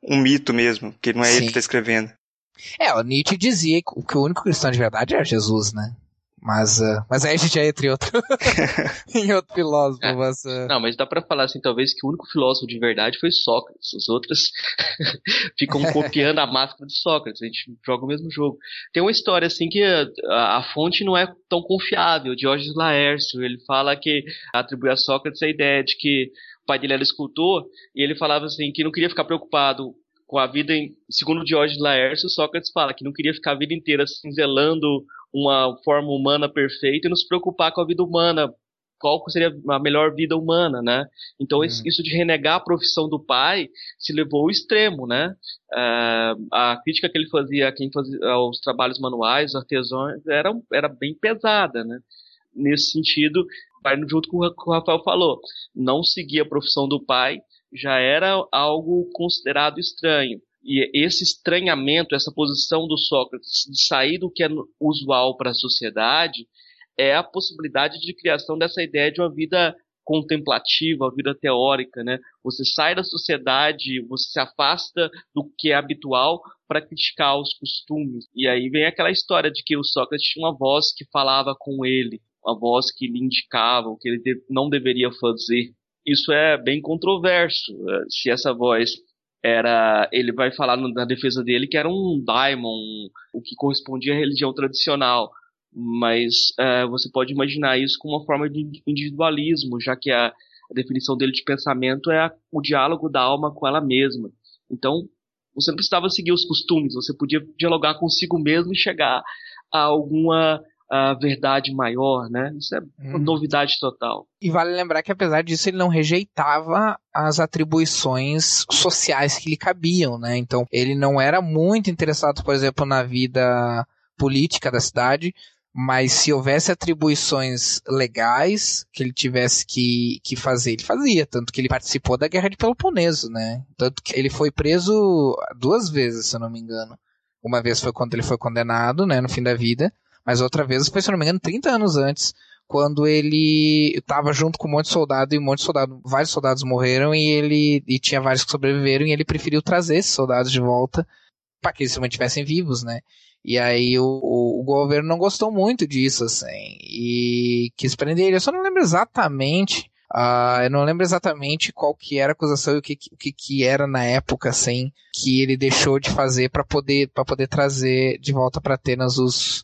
um mito mesmo, que não é Sim. ele que está escrevendo. É, o Nietzsche dizia que o único cristão de verdade era Jesus, né? Mas, uh, mas aí a gente já entra em outro, em outro filósofo. É. Mas, uh... Não, mas dá para falar assim, talvez que o único filósofo de verdade foi Sócrates. Os outros ficam copiando a máscara de Sócrates. A gente joga o mesmo jogo. Tem uma história assim que a, a fonte não é tão confiável. Diógenes Laércio, ele fala que atribui a Sócrates a ideia de que o pai dele era escultor e ele falava assim que não queria ficar preocupado com a vida, em, segundo Diógenes Laércio, Sócrates fala que não queria ficar a vida inteira cinzelando uma forma humana perfeita e nos preocupar com a vida humana, qual seria a melhor vida humana, né? Então uhum. isso de renegar a profissão do pai se levou ao extremo, né? Uh, a crítica que ele fazia a quem fazia aos trabalhos manuais, artesãos, era, era bem pesada, né? Nesse sentido, vai junto com o que o Rafael falou, não seguir a profissão do pai já era algo considerado estranho. E esse estranhamento, essa posição do Sócrates de sair do que é usual para a sociedade, é a possibilidade de criação dessa ideia de uma vida contemplativa, uma vida teórica, né? Você sai da sociedade, você se afasta do que é habitual para criticar os costumes. E aí vem aquela história de que o Sócrates tinha uma voz que falava com ele, uma voz que lhe indicava o que ele não deveria fazer. Isso é bem controverso. Eh, se essa voz era ele vai falar na defesa dele que era um daimon, o que correspondia à religião tradicional. Mas é, você pode imaginar isso como uma forma de individualismo, já que a, a definição dele de pensamento é a, o diálogo da alma com ela mesma. Então, você não precisava seguir os costumes, você podia dialogar consigo mesmo e chegar a alguma a verdade maior, né? Isso é uma hum. novidade total. E vale lembrar que apesar disso ele não rejeitava as atribuições sociais que lhe cabiam, né? Então ele não era muito interessado, por exemplo, na vida política da cidade, mas se houvesse atribuições legais que ele tivesse que, que fazer, ele fazia. Tanto que ele participou da Guerra de Peloponeso, né? Tanto que ele foi preso duas vezes, se eu não me engano. Uma vez foi quando ele foi condenado, né, no fim da vida, mas outra vez foi, se não me engano, 30 anos antes, quando ele estava junto com um monte de soldado e um monte de soldado, vários soldados morreram e ele e tinha vários que sobreviveram e ele preferiu trazer esses soldados de volta para que eles se mantivessem vivos, né? E aí o, o, o, governo não gostou muito disso, assim, e quis prender ele. Eu só não lembro exatamente, uh, eu não lembro exatamente qual que era a acusação e o que, o que, que era na época, assim, que ele deixou de fazer para poder, para poder trazer de volta para Atenas os,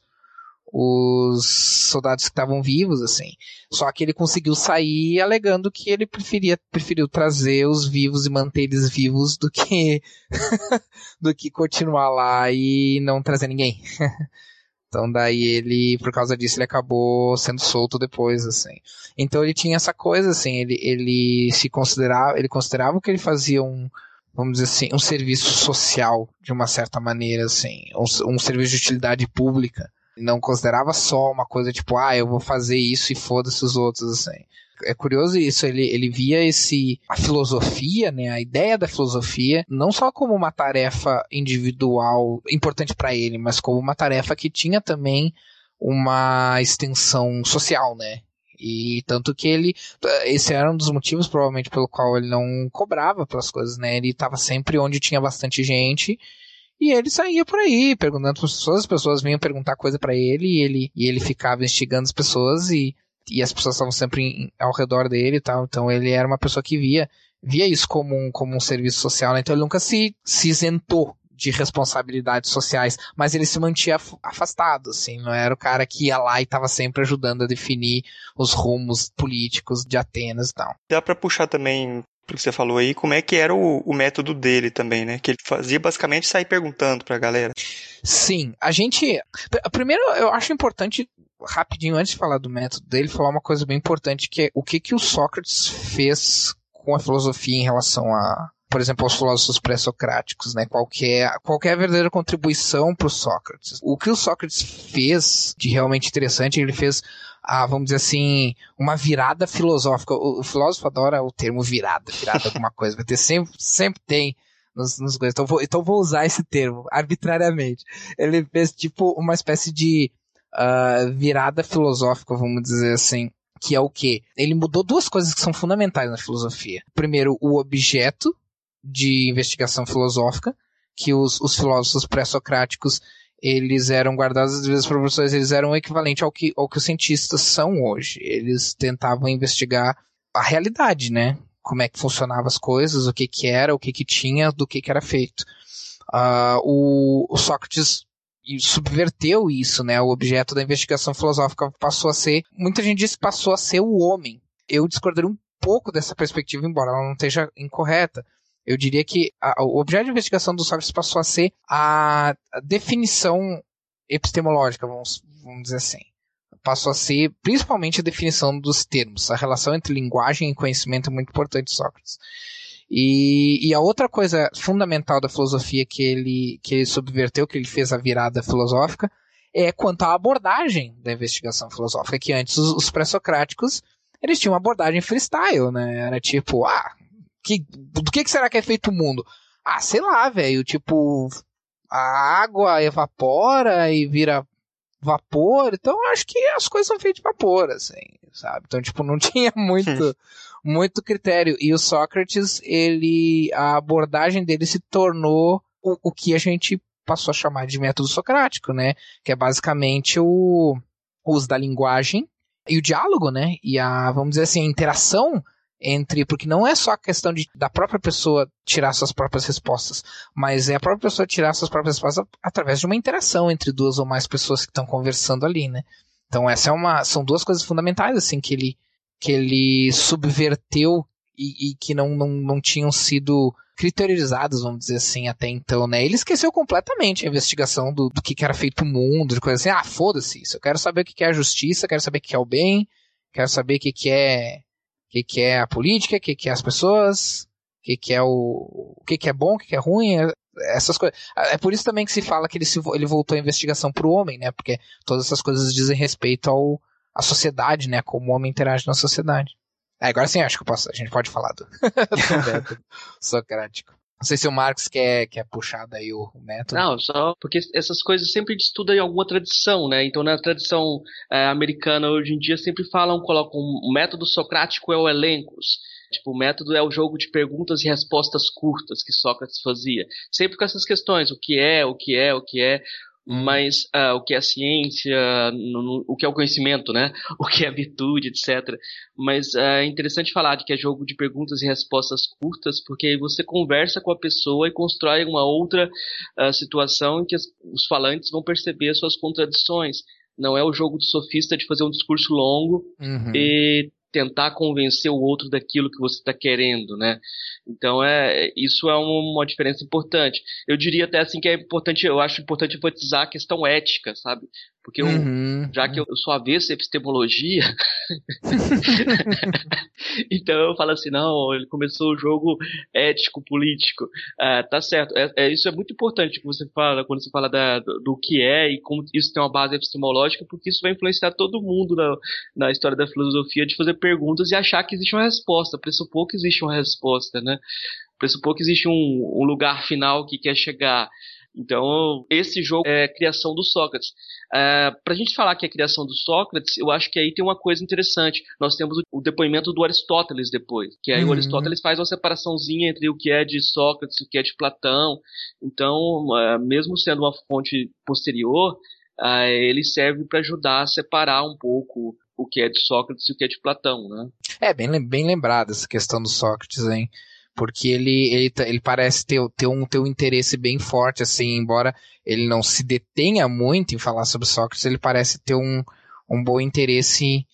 os soldados que estavam vivos, assim. Só que ele conseguiu sair alegando que ele preferia, preferiu trazer os vivos e manter eles vivos do que, do que continuar lá e não trazer ninguém. então daí ele, por causa disso, ele acabou sendo solto depois, assim. Então ele tinha essa coisa, assim, ele, ele se considerava, ele considerava que ele fazia um, vamos dizer assim, um serviço social, de uma certa maneira, assim, um, um serviço de utilidade pública não considerava só uma coisa tipo, ah, eu vou fazer isso e foda-se os outros, assim. É curioso isso, ele, ele via esse a filosofia, né, a ideia da filosofia, não só como uma tarefa individual importante para ele, mas como uma tarefa que tinha também uma extensão social, né? E tanto que ele, esse era um dos motivos provavelmente pelo qual ele não cobrava pelas coisas, né? Ele estava sempre onde tinha bastante gente e ele saía por aí perguntando para as pessoas, as pessoas vinham perguntar coisa para ele e ele e ele ficava instigando as pessoas e, e as pessoas estavam sempre em, ao redor dele e tal. Então ele era uma pessoa que via via isso como um, como um serviço social, né? Então ele nunca se, se isentou de responsabilidades sociais, mas ele se mantinha afastado, assim, não era o cara que ia lá e estava sempre ajudando a definir os rumos políticos de Atenas e tal. Dá para puxar também que você falou aí, como é que era o, o, método dele também, né? Que ele fazia basicamente sair perguntando pra galera. Sim, a gente. Primeiro, eu acho importante, rapidinho, antes de falar do método dele, falar uma coisa bem importante, que é o que, que o Sócrates fez com a filosofia em relação a, por exemplo, aos filósofos pré-socráticos, né? Qualquer, qualquer verdadeira contribuição para o Sócrates. O que o Sócrates fez de realmente interessante, ele fez, ah, vamos dizer assim, uma virada filosófica. O, o filósofo adora o termo virada, virada alguma coisa. Vai ter sempre, sempre tem nos, nos coisas. Então vou, então vou usar esse termo arbitrariamente. Ele fez tipo uma espécie de uh, virada filosófica, vamos dizer assim que é o que? Ele mudou duas coisas que são fundamentais na filosofia. Primeiro, o objeto de investigação filosófica, que os, os filósofos pré-socráticos eles eram guardados às vezes professores, eles eram o equivalente ao que, ao que os cientistas são hoje. Eles tentavam investigar a realidade, né? Como é que funcionavam as coisas, o que que era, o que que tinha, do que que era feito. Uh, o, o Sócrates subverteu isso, né? O objeto da investigação filosófica passou a ser, muita gente diz que passou a ser o homem. Eu discordaria um pouco dessa perspectiva, embora ela não esteja incorreta. Eu diria que a, o objeto de investigação do Sócrates passou a ser a, a definição epistemológica, vamos, vamos dizer assim. Passou a ser principalmente a definição dos termos. A relação entre linguagem e conhecimento é muito importante, Sócrates. E, e, a outra coisa fundamental da filosofia que ele, que ele subverteu, que ele fez a virada filosófica, é quanto à abordagem da investigação filosófica, que antes os, os pré-socráticos, eles tinham uma abordagem freestyle, né? Era tipo, ah, que, do que, que será que é feito o mundo? Ah, sei lá, velho. Tipo, a água evapora e vira vapor. Então, acho que as coisas são feitas de vapor, assim, sabe? Então, tipo, não tinha muito, muito critério. E o Sócrates, ele, a abordagem dele se tornou o, o que a gente passou a chamar de método socrático, né? Que é basicamente o, o uso da linguagem e o diálogo, né? E a, vamos dizer assim, a interação entre, porque não é só a questão de, da própria pessoa tirar suas próprias respostas, mas é a própria pessoa tirar suas próprias respostas através de uma interação entre duas ou mais pessoas que estão conversando ali, né? Então essa é uma, são duas coisas fundamentais assim que ele que ele subverteu e, e que não, não, não tinham sido criterizadas, vamos dizer assim, até então, né? Ele esqueceu completamente a investigação do, do que, que era feito o mundo, de coisas assim, ah, foda-se isso, eu quero saber o que, que é a justiça, quero saber o que é o bem, quero saber o que, que é que, que é a política, o que, que é as pessoas, o que, que é o, o que, que é bom, o que, que é ruim, é, essas coisas. É por isso também que se fala que ele, se, ele voltou a investigação para o homem, né? Porque todas essas coisas dizem respeito ao, à sociedade, né? Como o homem interage na sociedade. É, agora sim, acho que posso, a gente pode falar do, do socrático. Não sei se o Marx quer, quer puxar daí o, o método. Não, só porque essas coisas sempre estudam em alguma tradição, né? Então na tradição é, americana hoje em dia sempre falam, colocam o método socrático é o elencos. Tipo, o método é o jogo de perguntas e respostas curtas que Sócrates fazia. Sempre com essas questões, o que é, o que é, o que é. Mas uh, o que é ciência, no, no, o que é o conhecimento, né? O que é a virtude, etc. Mas uh, é interessante falar de que é jogo de perguntas e respostas curtas, porque aí você conversa com a pessoa e constrói uma outra uh, situação em que as, os falantes vão perceber as suas contradições. Não é o jogo do sofista de fazer um discurso longo uhum. e tentar convencer o outro daquilo que você está querendo, né? Então é isso é uma, diferença importante. Eu diria até assim que é importante, eu acho importante enfatizar a questão ética, sabe? Porque eu, uhum. já que eu, sou avesso à epistemologia, então eu falo assim, não, ele começou o jogo ético-político. Ah, tá certo. É, é, isso é muito importante que você fala, quando você fala da, do, do, que é e como isso tem uma base epistemológica, porque isso vai influenciar todo mundo na, na história da filosofia de fazer perguntas e achar que existe uma resposta, pressupor que existe uma resposta, né? Pressupor que existe um, um lugar final que quer chegar. Então, esse jogo é criação do Sócrates. Uh, Para a gente falar que é criação do Sócrates, eu acho que aí tem uma coisa interessante. Nós temos o, o depoimento do Aristóteles depois, que aí uhum. o Aristóteles faz uma separaçãozinha entre o que é de Sócrates e o que é de Platão. Então, uh, mesmo sendo uma fonte posterior, uh, ele serve para ajudar a separar um pouco o que é de Sócrates e o que é de Platão, né? É, bem, bem lembrado essa questão do Sócrates, hein? Porque ele, ele, tá, ele parece ter, ter, um, ter um interesse bem forte, assim, embora ele não se detenha muito em falar sobre Sócrates, ele parece ter um, um bom interesse,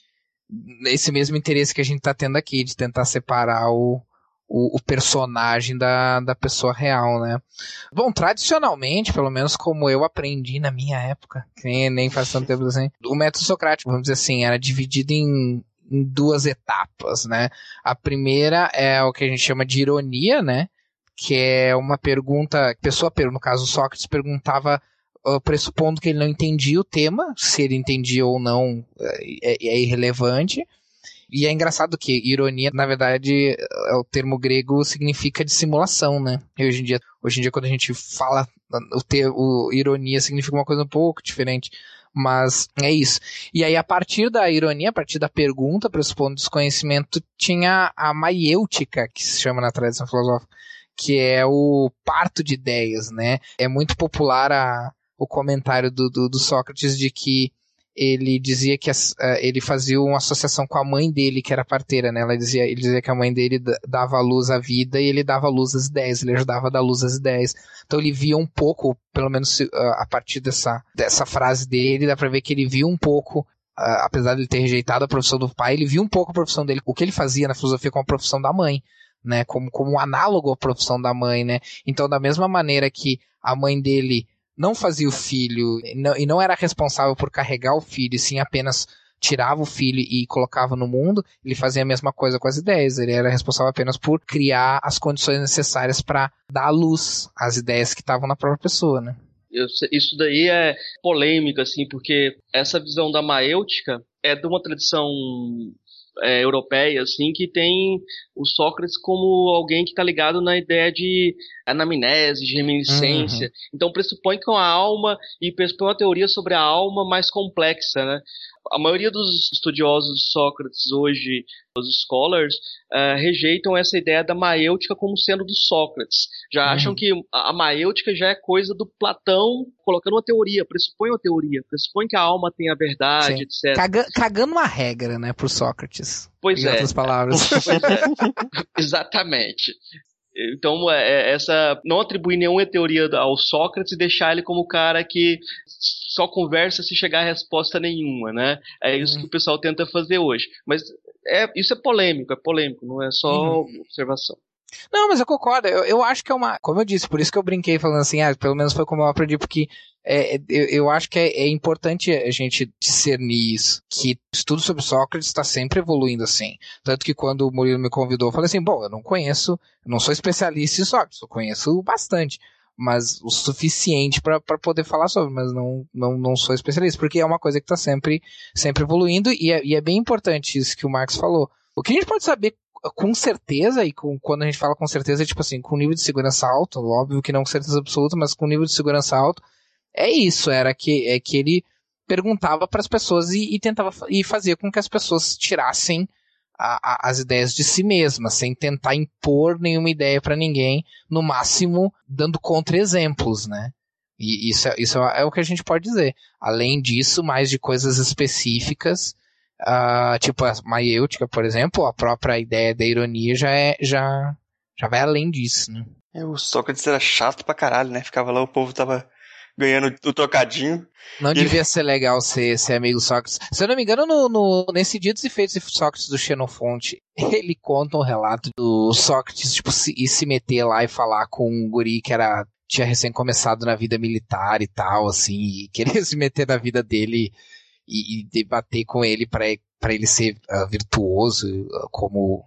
esse mesmo interesse que a gente está tendo aqui, de tentar separar o, o, o, personagem da, da pessoa real, né? Bom, tradicionalmente, pelo menos como eu aprendi na minha época, nem, nem faz tanto tempo assim, o método socrático, vamos dizer assim, era dividido em em duas etapas, né? A primeira é o que a gente chama de ironia, né? Que é uma pergunta, pessoa, no caso Sócrates, perguntava uh, pressupondo que ele não entendia o tema, se ele entendia ou não é, é, é irrelevante. E é engraçado que ironia, na verdade, é o termo grego significa dissimulação, né? E hoje em dia, hoje em dia quando a gente fala o, ter, o ironia significa uma coisa um pouco diferente. Mas é isso. E aí, a partir da ironia, a partir da pergunta, pressupondo desconhecimento, tinha a maiêutica, que se chama na tradição filosófica, que é o parto de ideias, né? É muito popular a, o comentário do, do, do Sócrates de que ele dizia que uh, ele fazia uma associação com a mãe dele, que era parteira, né? Ela dizia, ele dizia que a mãe dele dava luz à vida e ele dava luz às ideias, ele ajudava a dar luz às ideias. Então ele via um pouco, pelo menos uh, a partir dessa, dessa frase dele, dá pra ver que ele via um pouco uh, apesar de ele ter rejeitado a profissão do pai, ele viu um pouco a profissão dele, o que ele fazia na filosofia com a profissão da mãe, né, como, como um análogo à profissão da mãe, né. Então, da mesma maneira que a mãe dele não fazia o filho e não, e não era responsável por carregar o filho, sim apenas tirava o filho e colocava no mundo, ele fazia a mesma coisa com as ideias. Ele era responsável apenas por criar as condições necessárias para dar luz às ideias que estavam na própria pessoa, né? Isso daí é polêmico, assim, porque essa visão da maêutica é de uma tradição é, europeia, assim, que tem o Sócrates como alguém que está ligado na ideia de anamnese, de reminiscência. Uhum. Então pressupõe que é uma alma e pressupõe uma teoria sobre a alma mais complexa, né? A maioria dos estudiosos de Sócrates hoje, os scholars, uh, rejeitam essa ideia da maêutica como sendo do Sócrates. Já uhum. acham que a, maêutica já é coisa do Platão, colocando uma teoria, pressupõe uma teoria, pressupõe que a alma tem a verdade, Sim. etc. Caga, cagando uma regra, né, pro Sócrates. Pois em é. outras palavras. É. Exatamente. Então, é, essa não atribuir nenhuma teoria ao Sócrates e deixar ele como o cara que só conversa se chegar a resposta nenhuma, né? É isso uhum. que o pessoal tenta fazer hoje. Mas é, isso é polêmico, é polêmico, não é só uhum. observação. Não, mas eu concordo. Eu, eu acho que é uma. Como eu disse, por isso que eu brinquei falando assim, ah, pelo menos foi como eu aprendi, porque é, eu, eu, acho que é, é, importante a gente discernir isso, que estudo sobre Sócrates está sempre evoluindo assim. Tanto que quando o Murilo me convidou, eu falei assim, bom, eu não conheço, eu não sou especialista em Sócrates, eu conheço bastante, mas o suficiente para poder falar sobre, mas não, não, não sou especialista, porque é uma coisa que está sempre, sempre evoluindo e é, e é bem importante isso que o Marx falou. O que a gente pode saber com certeza, e com, quando a gente fala com certeza, é tipo assim, com nível de segurança alto, óbvio que não com certeza absoluta, mas com nível de segurança alto, é isso, era que, é que ele perguntava para as pessoas e, e, tentava e fazia com que as pessoas tirassem a, a, as ideias de si mesmas, sem tentar impor nenhuma ideia para ninguém, no máximo dando contra-exemplos, né? E isso, é, isso é o que a gente pode dizer. Além disso, mais de coisas específicas, uh, tipo a maiêutica, por exemplo, a própria ideia da ironia já, é, já, já vai além disso, né? É, o Sócrates era chato pra caralho, né? Ficava lá, o povo tava ganhando o trocadinho. Não devia ele... ser legal ser, ser amigo Sócrates. Se eu não me engano, no, no, nesse dia dos efeitos de Sócrates do Xenofonte, ele conta um relato do Sócrates, tipo, se, ir se meter lá e falar com um guri que era tinha recém começado na vida militar e tal, assim, e querer se meter na vida dele e, e debater com ele para ele ser uh, virtuoso, uh, como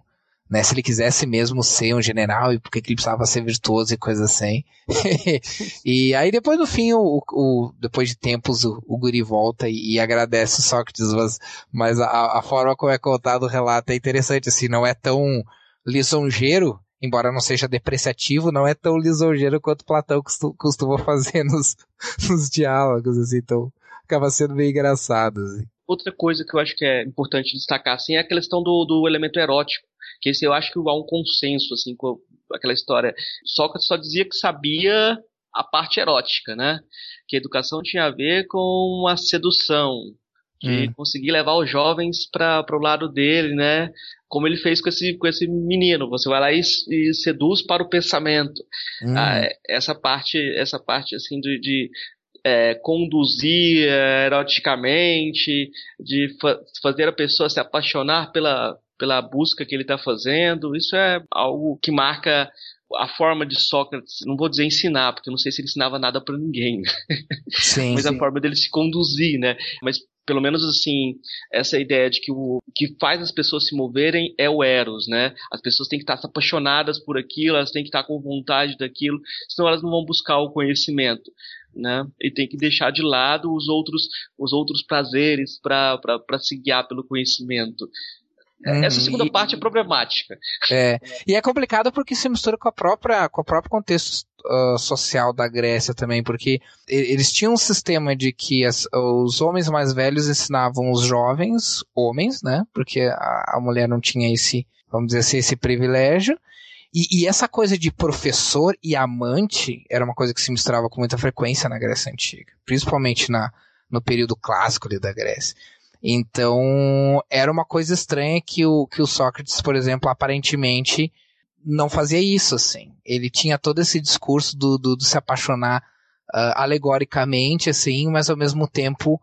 né? Se ele quisesse mesmo ser um general e porque ele precisava ser virtuoso e coisa assim. e aí depois no fim, o, o depois de tempos, o, o Guri volta e, e, agradece o Sócrates, mas, mas a, a, forma como é contado o relato é interessante, assim, não é tão lisonjeiro embora não seja depreciativo, não é tão lisonjeiro quanto Platão costuma fazer nos, nos diálogos, assim, então acaba sendo meio engraçado. Assim. Outra coisa que eu acho que é importante destacar, assim, é a questão do, do elemento erótico, que esse eu acho que há um consenso, assim, com aquela história. Sócrates só dizia que sabia a parte erótica, né? Que a educação tinha a ver com a sedução, de hum. conseguir levar os jovens para o lado dele, né? Como ele fez com esse, com esse menino. Você vai lá e, e seduz para o pensamento. Hum. Ah, essa parte, essa parte assim de, de é, conduzir é, eroticamente, de fa fazer a pessoa se apaixonar pela, pela busca que ele está fazendo, isso é algo que marca a forma de Sócrates, não vou dizer ensinar, porque não sei se ele ensinava nada para ninguém, sim, mas sim. a forma dele se conduzir, né? Mas pelo menos assim, essa ideia de que o que faz as pessoas se moverem é o Eros, né? As pessoas têm que estar apaixonadas por aquilo, elas têm que estar com vontade daquilo, senão elas não vão buscar o conhecimento. Né? E tem que deixar de lado os outros, os outros prazeres para se guiar pelo conhecimento. Uhum. Essa segunda e, parte é problemática. É. E é complicado porque se mistura com a própria, com o próprio contexto uh, social da Grécia também, porque eles tinham um sistema de que as, os homens mais velhos ensinavam os jovens homens, né? Porque a, a mulher não tinha esse, vamos dizer assim, esse privilégio. E, e, essa coisa de professor e amante era uma coisa que se misturava com muita frequência na Grécia Antiga, principalmente na, no período clássico da Grécia. Então, era uma coisa estranha que o, que o Sócrates, por exemplo, aparentemente não fazia isso, assim. Ele tinha todo esse discurso do, do, do se apaixonar uh, alegoricamente, assim, mas ao mesmo tempo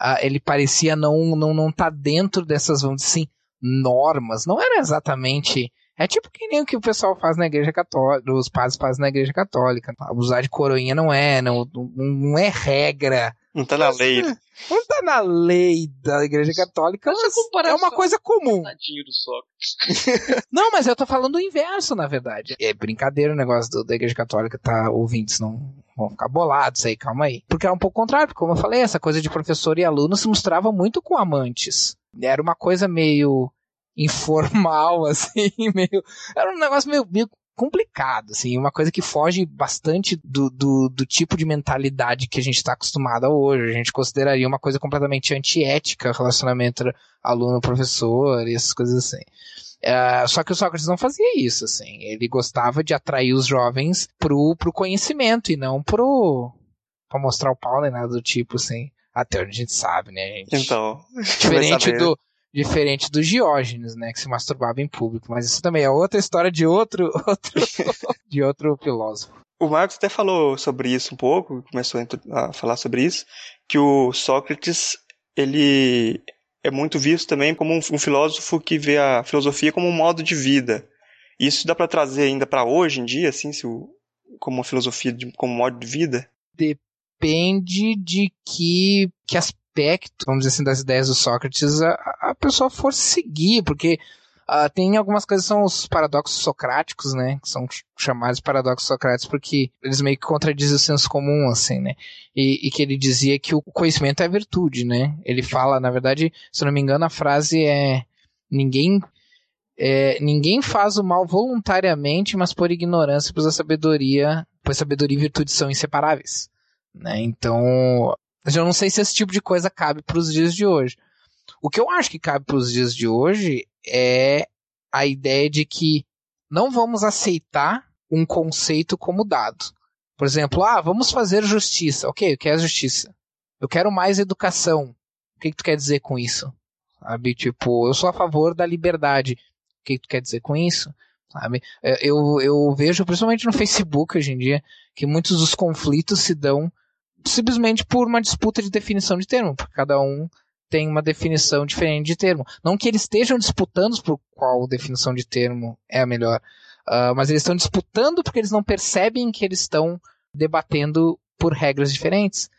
uh, ele parecia não não não estar tá dentro dessas, vamos dizer assim, normas. Não era exatamente é tipo que nem o que o pessoal faz na igreja católica, os padres fazem na igreja católica. Abusar de coroinha não é, não, não é regra. Não tá na lei. Não tá na lei da igreja católica, mas é uma coisa comum. não, mas eu tô falando o inverso, na verdade. É brincadeira o negócio do, da igreja católica, tá? Ouvintes não vão ficar bolados aí, calma aí. Porque é um pouco contrário, como eu falei, essa coisa de professor e aluno se mostrava muito com amantes. Era uma coisa meio informal, assim, meio. Era um negócio meio, meio complicado, assim, uma coisa que foge bastante do, do, do tipo de mentalidade que a gente está acostumado a hoje. A gente consideraria uma coisa completamente antiética relacionamento aluno-professor e essas coisas assim. Uh, só que o Sócrates não fazia isso, assim. Ele gostava de atrair os jovens pro, pro conhecimento e não pro pra mostrar o pau nem nada do tipo, assim. Até onde a gente sabe, né, gente? Então. Diferente do, Diferente do Diógenes, né, que se masturbava em público. Mas isso também é outra história de outro, outro de outro filósofo. O Marcos até falou sobre isso um pouco, começou a falar sobre isso, que o Sócrates, ele é muito visto também como um, um filósofo que vê a filosofia como um modo de vida. Isso dá para trazer ainda para hoje em dia, assim, se o, como uma filosofia de, como modo de vida? Depende de que, que as vamos dizer assim, das ideias do Sócrates a, a pessoa for seguir, porque uh, tem algumas coisas que são os paradoxos socráticos, né? Que são chamados paradoxos socráticos porque eles meio que contradizem o senso comum, assim, né? E, e, que ele dizia que o conhecimento é virtude, né? Ele fala, na verdade, se não me engano, a frase é ninguém é, ninguém faz o mal voluntariamente, mas por ignorância, pois a sabedoria, pois sabedoria e virtude são inseparáveis. Né? Então, mas eu não sei se esse tipo de coisa cabe para os dias de hoje. O que eu acho que cabe para os dias de hoje é a ideia de que não vamos aceitar um conceito como dado. Por exemplo, ah, vamos fazer justiça. Ok, o que é justiça? Eu quero mais educação. O que, que tu quer dizer com isso? Sabe? Tipo, eu sou a favor da liberdade. O que, que tu quer dizer com isso? Sabe? Eu, eu vejo, principalmente no Facebook hoje em dia, que muitos dos conflitos se dão simplesmente por uma disputa de definição de termo, porque cada um tem uma definição diferente de termo. Não que eles estejam disputando por qual definição de termo é a melhor, uh, mas eles estão disputando porque eles não percebem que eles estão debatendo por regras diferentes.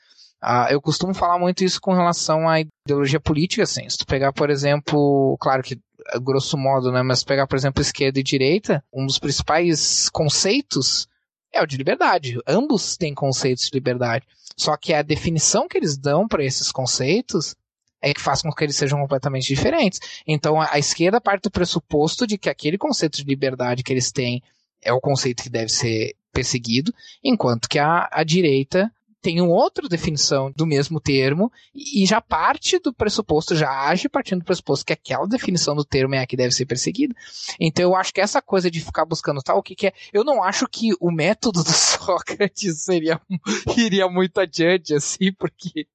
Uh, eu costumo falar muito isso com relação à ideologia política, assim. Se tu pegar, por exemplo, claro que grosso modo, né, mas pegar, por exemplo, esquerda e direita, um dos principais conceitos é o de liberdade. Ambos têm conceitos de liberdade. Só que a definição que eles dão para esses conceitos é que faz com que eles sejam completamente diferentes. Então a, esquerda parte do pressuposto de que aquele conceito de liberdade que eles têm é o conceito que deve ser perseguido, enquanto que a, a direita tem uma outra definição do mesmo termo e já parte do pressuposto, já age partindo do pressuposto que aquela definição do termo é a que deve ser perseguida. Então eu acho que essa coisa de ficar buscando tal, o que, que é. Eu não acho que o método do Sócrates seria, iria muito adiante, assim, porque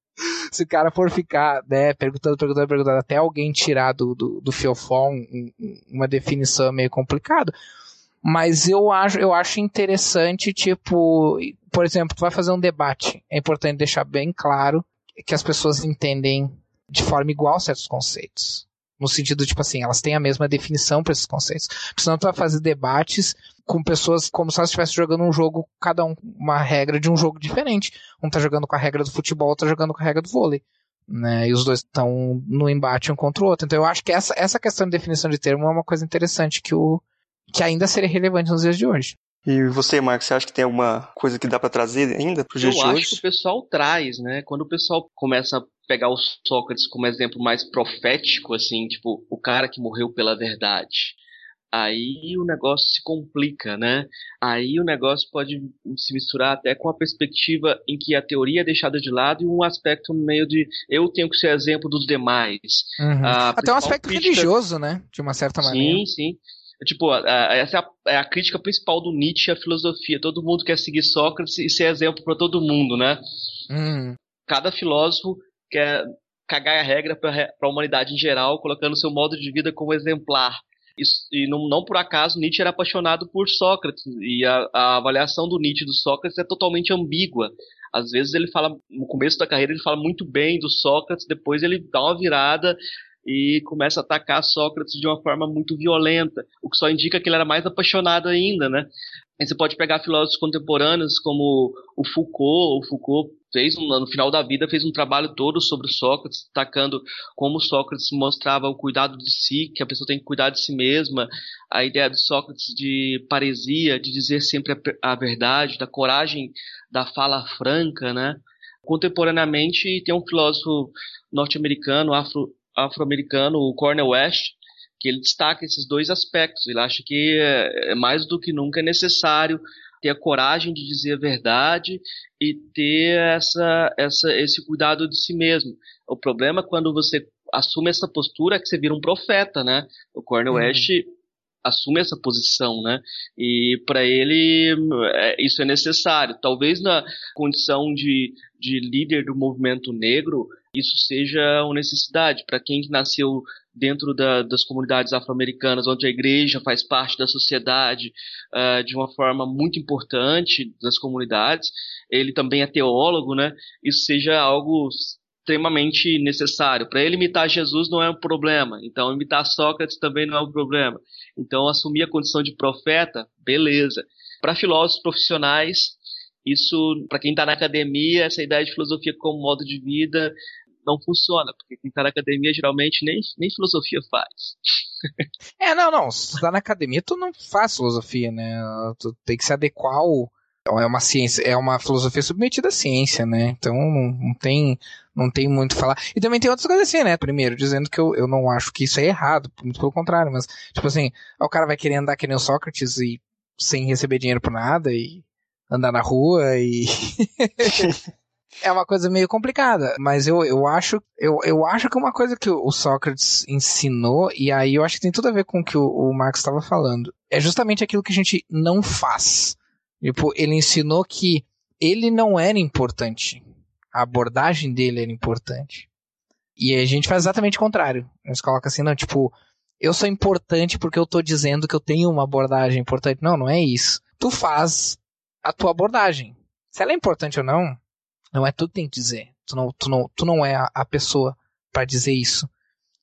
se o cara for ficar, né, perguntando, perguntando, perguntando, até alguém tirar do, do, do fiofó um, uma definição meio complicado. Mas eu acho, eu acho interessante, tipo, por exemplo, tu vai fazer um debate. É importante deixar bem claro que as pessoas entendem de forma igual certos conceitos. No sentido, tipo assim, elas têm a mesma definição para esses conceitos. Porque senão tu vai fazer debates com pessoas como se elas estivessem jogando um jogo, cada um, uma regra de um jogo diferente. Um tá jogando com a regra do futebol, outro tá jogando com a regra do vôlei. Né? E os dois estão no embate um contra o outro. Então eu acho que essa, essa questão de definição de termo é uma coisa interessante que o, que ainda seria relevante nos dias de hoje. E você, Marcos, você acha que tem alguma coisa que dá para trazer ainda para os dias de hoje? Eu acho que o pessoal traz, né? Quando o pessoal começa a pegar o Sócrates como exemplo mais profético, assim, tipo, o cara que morreu pela verdade. Aí o negócio se complica, né? Aí o negócio pode se misturar até com a perspectiva em que a teoria é deixada de lado e um aspecto meio de eu tenho que ser exemplo dos demais. Uhum. Até um aspecto crítica... religioso, né? De uma certa maneira. Sim, sim. Tipo, essa é a, é a, crítica principal do Nietzsche à filosofia. Todo mundo quer seguir Sócrates e ser exemplo para todo mundo, né? Hum. Cada filósofo quer cagar a regra para a humanidade em geral, colocando seu modo de vida como exemplar. Isso, e não, não, por acaso Nietzsche era apaixonado por Sócrates, e a, a, avaliação do Nietzsche do Sócrates é totalmente ambígua. Às vezes ele fala, no começo da carreira, ele fala muito bem do Sócrates, depois ele dá uma virada e começa a atacar Sócrates de uma forma muito violenta, o que só indica que ele era mais apaixonado ainda, né? Você pode pegar filósofos contemporâneos como o Foucault, o Foucault fez no final da vida fez um trabalho todo sobre Sócrates, destacando como Sócrates mostrava o cuidado de si, que a pessoa tem que cuidar de si mesma, a ideia de Sócrates de paresia, de dizer sempre a, a verdade, da coragem da fala franca, né? Contemporaneamente tem um filósofo norte-americano, afro afro-americano, o Cornel West, que ele destaca esses dois aspectos. Ele acha que é, é mais do que nunca é necessário ter a coragem de dizer a verdade e ter essa, essa, esse cuidado de si mesmo. O problema é quando você assume essa postura é que você vira um profeta, né? O Cornel uhum. West assume essa posição, né? E para ele é, isso é necessário. Talvez na condição de, de líder do movimento negro, isso seja uma necessidade para quem nasceu dentro da, das comunidades afro-americanas, onde a igreja faz parte da sociedade uh, de uma forma muito importante das comunidades. Ele também é teólogo, né? Isso seja algo extremamente necessário. Para ele imitar Jesus não é um problema. Então imitar Sócrates também não é um problema. Então assumir a condição de profeta, beleza. Para filósofos profissionais, isso, para quem está na academia, essa ideia de filosofia como modo de vida não funciona, porque quem tá na academia geralmente nem, nem filosofia faz. é, não, não. Se tu tá na academia, tu não faz filosofia, né? Tu tem que se adequar ao. É uma ciência, é uma filosofia submetida à ciência, né? Então não, não tem não tem muito a falar. E também tem outras coisas assim, né? Primeiro, dizendo que eu, eu não acho que isso é errado, muito pelo contrário, mas, tipo assim, o cara vai querer andar que nem o Sócrates e sem receber dinheiro por nada e andar na rua e. é uma coisa meio complicada, mas eu, eu acho eu, eu acho que uma coisa que o Sócrates ensinou, e aí eu acho que tem tudo a ver com o que o, o Marx estava falando, é justamente aquilo que a gente não faz. Tipo, ele ensinou que ele não era importante. A abordagem dele era importante. E a gente faz exatamente o contrário. A gente coloca assim, não, tipo, eu sou importante porque eu tô dizendo que eu tenho uma abordagem importante. Não, não é isso. Tu faz a tua abordagem. Se ela é importante ou não, não é tu que tem que dizer. Tu não, tu não, tu não é a, a pessoa para dizer isso.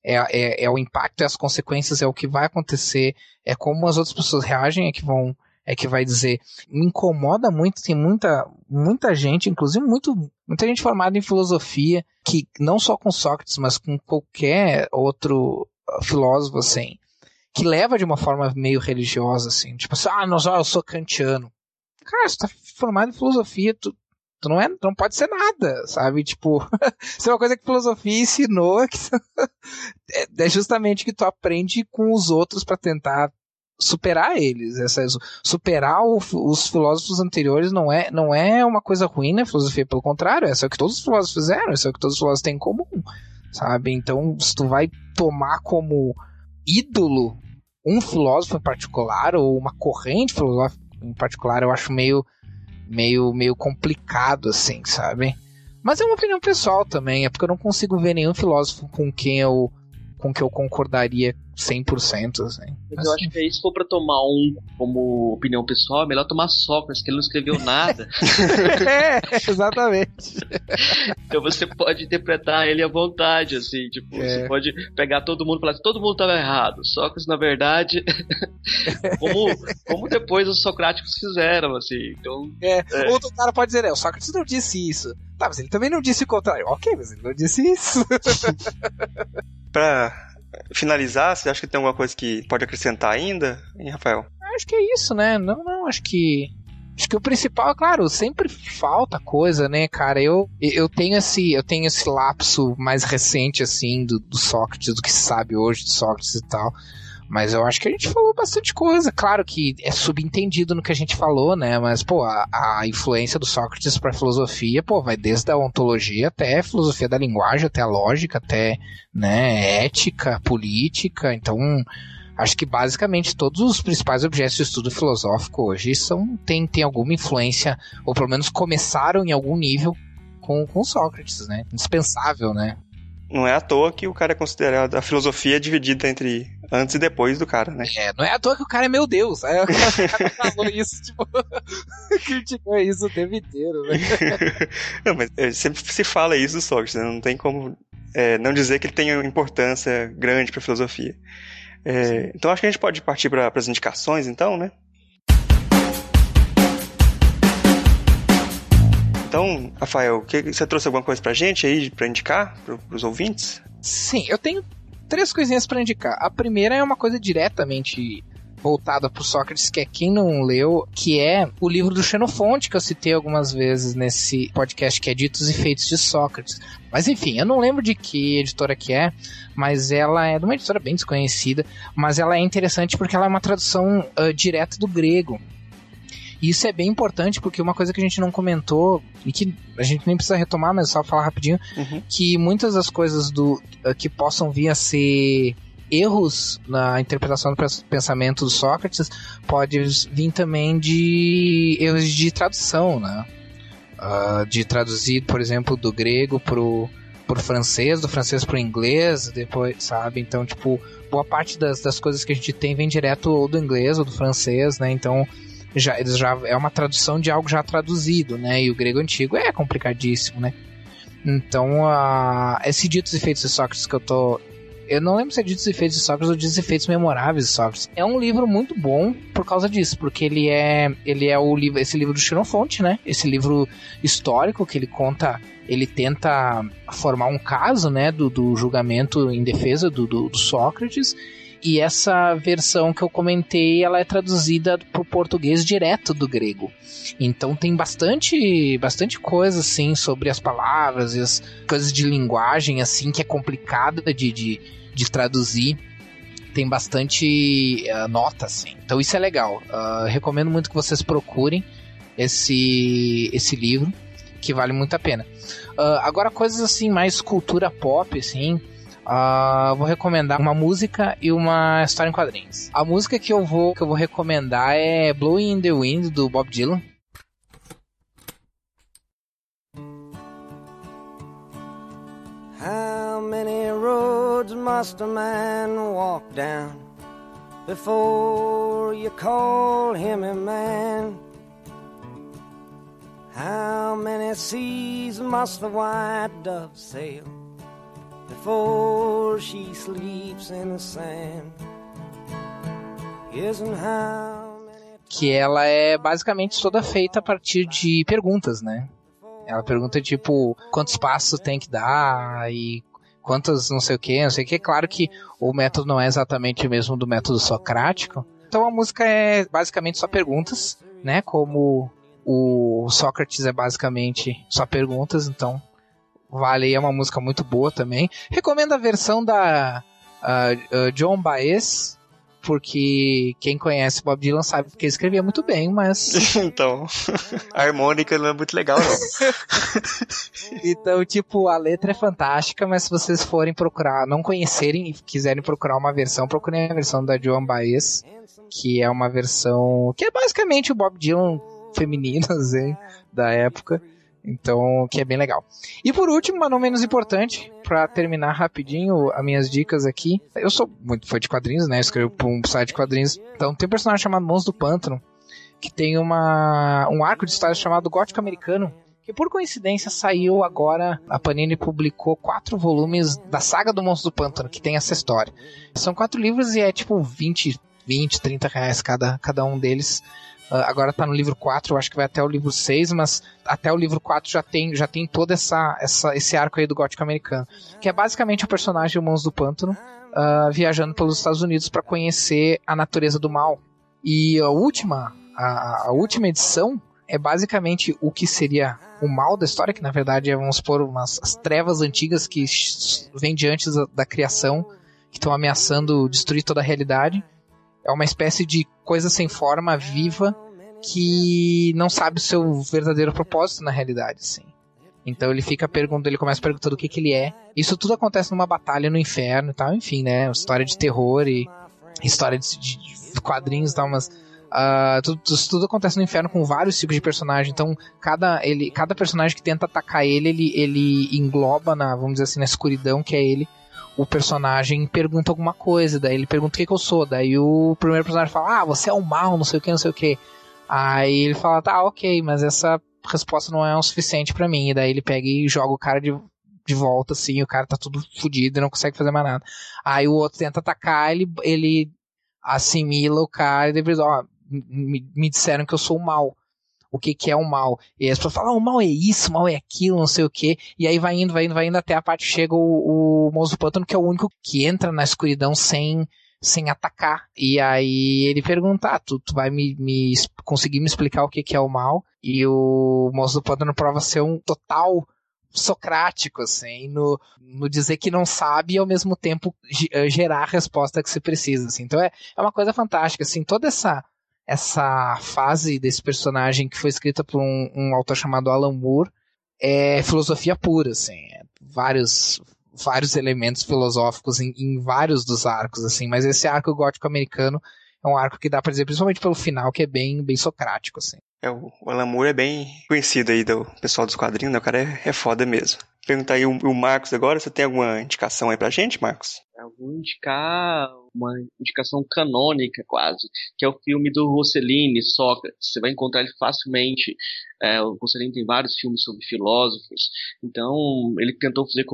É, é, é, o impacto, é as consequências, é o que vai acontecer, é como as outras pessoas reagem, é que vão, é que vai dizer. Me incomoda muito, tem muita, muita gente, inclusive muito, muita gente formada em filosofia, que não só com Sócrates, mas com qualquer outro filósofo, assim, que leva de uma forma meio religiosa, assim, tipo assim, ah, não, eu sou kantiano. Cara, você tá formado em filosofia, tu, tu não é, tu não pode ser nada, sabe? Tipo, isso é uma coisa que filosofia ensinou, que é, é justamente que tu aprende com os outros para tentar superar eles. Essa, superar o, os filósofos anteriores não é, não é uma coisa ruim na filosofia, pelo contrário, é o que todos os filósofos fizeram, é o que todos os filósofos têm em comum, sabe? Então, se tu vai tomar como ídolo um filósofo em particular, ou uma corrente filosófica em particular, eu acho meio, meio, meio complicado, assim, sabe? Mas é uma opinião pessoal também, é porque eu não consigo ver nenhum filósofo com quem eu com que eu concordaria 100%. Assim. Mas eu acho que aí, se for pra tomar um como opinião pessoal, é melhor tomar Sócrates, que ele não escreveu nada. é, exatamente. então você pode interpretar ele à vontade, assim, tipo, é. você pode pegar todo mundo e falar assim, todo mundo estava errado. Sócrates, na verdade, como, como depois os socráticos fizeram, assim. Então, é. é. Outro cara pode dizer, é, o Sócrates não disse isso. Tá, mas ele também não disse o contrário. Ok, mas ele não disse isso. pra finalizar, você acha que tem alguma coisa que pode acrescentar ainda, hein, Rafael? Acho que é isso, né? Não, não, acho que. Acho que o principal, claro, sempre falta coisa, né, cara? Eu, eu tenho esse, eu tenho esse lapso mais recente, assim, do, do Sócrates, do que se sabe hoje de Sócrates e tal. Mas eu acho que a gente falou bastante coisa. Claro que é subentendido no que a gente falou, né? Mas, pô, a, a influência do Sócrates para a filosofia, pô, vai desde a ontologia até a filosofia da linguagem, até a lógica, até, né, ética, política. Então, acho que basicamente todos os principais objetos de estudo filosófico hoje são tem, tem alguma influência, ou pelo menos começaram em algum nível com, com Sócrates, né? Indispensável, né? Não é à toa que o cara é considerado a filosofia dividida entre antes e depois do cara, né? É, não é à toa que o cara é meu Deus. Aí o cara falou isso, tipo, criticou isso o tempo inteiro, né? não, mas é, sempre se fala isso do Sócrates, né? Não tem como é, não dizer que ele tem importância grande para a filosofia. É, então acho que a gente pode partir para as indicações, então, né? Então, Rafael, que, você trouxe alguma coisa pra gente aí, pra indicar pro, pros ouvintes? Sim, eu tenho três coisinhas para indicar. A primeira é uma coisa diretamente voltada para Sócrates, que é quem não leu, que é o livro do Xenofonte, que eu citei algumas vezes nesse podcast, que é Ditos e Feitos de Sócrates. Mas enfim, eu não lembro de que editora que é, mas ela é de uma editora bem desconhecida, mas ela é interessante porque ela é uma tradução uh, direta do grego. Isso é bem importante porque uma coisa que a gente não comentou e que a gente nem precisa retomar, mas só falar rapidinho, uhum. que muitas das coisas do uh, que possam vir a ser erros na interpretação do pensamento do Sócrates pode vir também de erros de tradução, né? Uh, de traduzir, por exemplo, do grego pro, pro francês, do francês pro inglês, depois, sabe? Então, tipo, boa parte das, das coisas que a gente tem vem direto ou do inglês ou do francês, né? Então, já, eles já é uma tradução de algo já traduzido, né? E o grego antigo é complicadíssimo, né? Então, uh, esse ditos e feitos de Sócrates que eu tô eu não lembro se é Ditos e Feitos de Sócrates ou Ditos e Feitos Memoráveis de Sócrates. É um livro muito bom por causa disso, porque ele é ele é o livro, esse livro do Xenofonte, né? Esse livro histórico que ele conta, ele tenta formar um caso, né, do, do julgamento em defesa do, do, do Sócrates e essa versão que eu comentei, ela é traduzida para o português direto do grego. Então tem bastante, bastante coisa assim sobre as palavras e as coisas de linguagem assim que é complicada de, de, de traduzir. Tem bastante uh, nota assim. Então isso é legal. Uh, recomendo muito que vocês procurem esse esse livro que vale muito a pena. Uh, agora coisas assim mais cultura pop assim Uh, vou recomendar uma música e uma história em quadrinhos. A música que eu vou que eu vou recomendar é Blowing in the Wind do Bob Dylan. How many roads must a man walk down before you call him a man? How many seas must the white dove sail? Before she sleeps in the sand. Isn't how que ela é basicamente toda feita a partir de perguntas, né? Ela pergunta tipo quantos passos tem que dar e quantos não sei o que, não sei o que. Claro que o método não é exatamente o mesmo do método socrático. Então a música é basicamente só perguntas, né? Como o Sócrates é basicamente só perguntas, então Vale, é uma música muito boa também. Recomendo a versão da uh, uh, John Baez, porque quem conhece Bob Dylan sabe que ele escrevia muito bem, mas. então, a harmônica não é muito legal, não. então, tipo, a letra é fantástica, mas se vocês forem procurar, não conhecerem e quiserem procurar uma versão, procurem a versão da Joan Baez, que é uma versão que é basicamente o Bob Dylan feminino, assim, da época. Então, que é bem legal. E por último, mas não menos importante, para terminar rapidinho as minhas dicas aqui. Eu sou muito fã de quadrinhos, né? Eu escrevo para um site de quadrinhos. Então, tem um personagem chamado Mons do Pântano, que tem uma, um arco de história chamado Gótico Americano, que por coincidência saiu agora. A Panini publicou quatro volumes da saga do Monstro do Pântano, que tem essa história. São quatro livros e é tipo 20, 20, 30 reais cada, cada um deles. Uh, agora tá no livro 4, eu acho que vai até o livro 6, mas até o livro 4 já tem, já tem todo essa, essa, esse arco aí do gótico americano. Que é basicamente o personagem Humanos do Pântano uh, viajando pelos Estados Unidos para conhecer a natureza do mal. E a última, a, a, última edição é basicamente o que seria o mal da história, que na verdade é, vamos supor, umas as trevas antigas que vêm de antes da, da criação, que estão ameaçando destruir toda a realidade é uma espécie de coisa sem forma, viva, que não sabe o seu verdadeiro propósito na realidade, assim. Então ele fica perguntando, ele começa perguntando o que, que ele é. Isso tudo acontece numa batalha no inferno e tal, enfim, né? História de terror e história de, de, quadrinhos e tal, mas uh, tudo, tudo, acontece no inferno com vários tipos de personagem. Então cada, ele, cada personagem que tenta atacar ele, ele, ele engloba na, vamos dizer assim, na escuridão que é ele o personagem pergunta alguma coisa, daí ele pergunta o que, que eu sou, daí o primeiro personagem fala, ah, você é o mal, não sei o que, não sei o que. Aí ele fala, tá, ok, mas essa resposta não é o suficiente para mim. E daí ele pega e joga o cara de, de volta, assim, o cara tá tudo fodido e não consegue fazer mais nada. Aí o outro tenta atacar, ele, ele assimila o cara e depois, ó, me, me disseram que eu sou o mal o que, que é o mal. E as pessoas falam, ah, o mal é isso, o mal é aquilo, não sei o que. E aí vai indo, vai indo, vai indo até a parte que chega o, o Moço do Pântano, que é o único que entra na escuridão sem, sem atacar. E aí ele pergunta, ah, tu, tu vai me, me conseguir me explicar o que, que é o mal? E o Moço do Pântano prova ser um total socrático, assim, no, no dizer que não sabe e ao mesmo tempo gerar a resposta que se precisa, assim. Então é, é uma coisa fantástica, assim, toda essa essa fase desse personagem que foi escrita por um, um autor chamado Alan Moore é filosofia pura, assim, é vários vários elementos filosóficos em, em, vários dos arcos, assim, mas esse arco gótico americano é um arco que dá para dizer, principalmente pelo final, que é bem, bem socrático, assim. É, o Alan Moore é bem conhecido aí do pessoal dos quadrinhos, né? O cara é, é foda mesmo. Perguntar aí o, o Marcos agora, você tem alguma indicação aí pra gente, Marcos? Eu vou indicar uma indicação canônica quase, que é o filme do Rossellini, Sócrates. Você vai encontrar ele facilmente. É, o Rossellini tem vários filmes sobre filósofos, então ele tentou fazer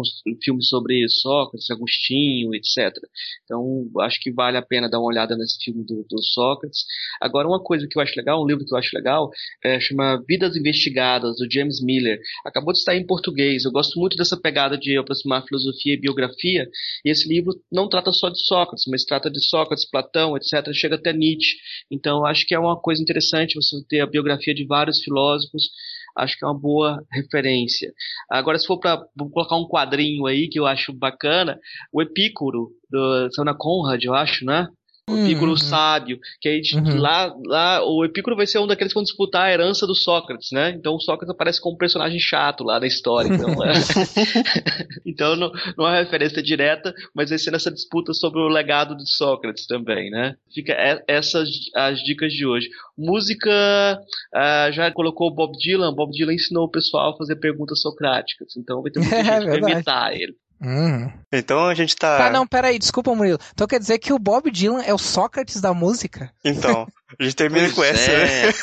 filmes sobre Sócrates, Agostinho, etc. Então acho que vale a pena dar uma olhada nesse filme do, do Sócrates. Agora uma coisa que eu acho legal, um livro que eu acho legal, é, chama Vidas Investigadas do James Miller. Acabou de sair em português. Eu gosto muito dessa pegada de aproximar filosofia e biografia. E esse livro não trata só de Sócrates, mas trata de Sócrates, Platão, etc. Chega até Nietzsche. Então, acho que é uma coisa interessante você ter a biografia de vários filósofos. Acho que é uma boa referência. Agora, se for para colocar um quadrinho aí que eu acho bacana, o Epícoro, do Sana Conrad, eu acho, né? O Epicuro uhum. sábio, que aí uhum. lá, lá o Epicuro vai ser um daqueles que vão disputar a herança do Sócrates, né? Então o Sócrates aparece como um personagem chato lá na história. Então, é... então não, não é referência direta, mas vai ser nessa disputa sobre o legado de Sócrates também, né? Fica essas as dicas de hoje. Música, uh, já colocou o Bob Dylan, Bob Dylan ensinou o pessoal a fazer perguntas socráticas, então vai ter muita gente é, que imitar ele. Uhum. Então a gente tá. Tá, não, peraí, desculpa, Murilo. Então quer dizer que o Bob Dylan é o Sócrates da música? Então, a gente termina pois com é. essa, né?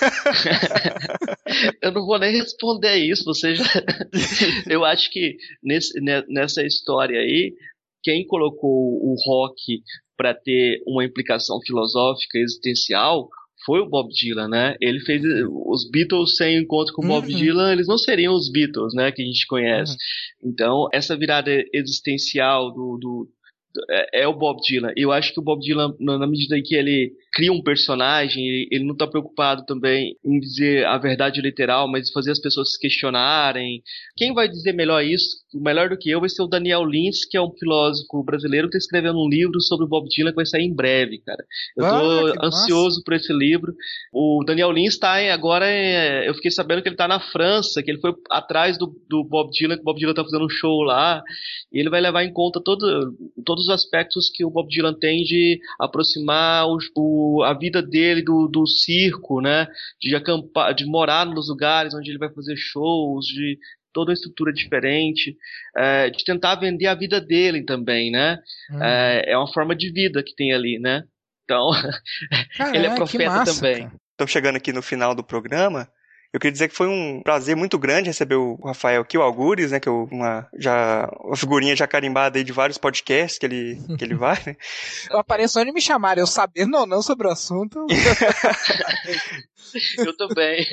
Eu não vou nem responder isso, você já. Eu acho que nesse, nessa história aí, quem colocou o rock para ter uma implicação filosófica existencial foi o Bob Dylan, né? Ele fez os Beatles sem encontro com o Bob uhum. Dylan, eles não seriam os Beatles, né? Que a gente conhece. Uhum. Então, essa virada existencial do, do é, é, o Bob Dylan. Eu acho que o Bob Dylan, na medida em que ele cria um personagem, ele não está preocupado também em dizer a verdade literal, mas fazer as pessoas se questionarem. Quem vai dizer melhor isso, melhor do que eu, vai ser o Daniel Lins, que é um filósofo brasileiro que está escrevendo um livro sobre o Bob Dylan que vai sair em breve, cara. Eu estou ah, ansioso massa. por esse livro. O Daniel Lins está agora, em, eu fiquei sabendo que ele está na França, que ele foi atrás do, do Bob Dylan, que o Bob Dylan está fazendo um show lá, e ele vai levar em conta todo, todos os aspectos que o Bob Dylan tem de aproximar o, o a vida dele do, do circo, né? De acampar, de morar nos lugares onde ele vai fazer shows, de toda a estrutura diferente, é, de tentar vender a vida dele também, né? Hum. É, é, uma forma de vida que tem ali, né? Então, ele é profeta massa, também. Estamos chegando aqui no final do programa. Eu queria dizer que foi um prazer muito grande receber o Rafael aqui, o Algures, né, que é uma, já, uma figurinha já carimbada aí de vários podcasts que ele, que ele vai, né? Eu apareço onde me chamaram, eu sabendo ou não sobre o assunto. eu também.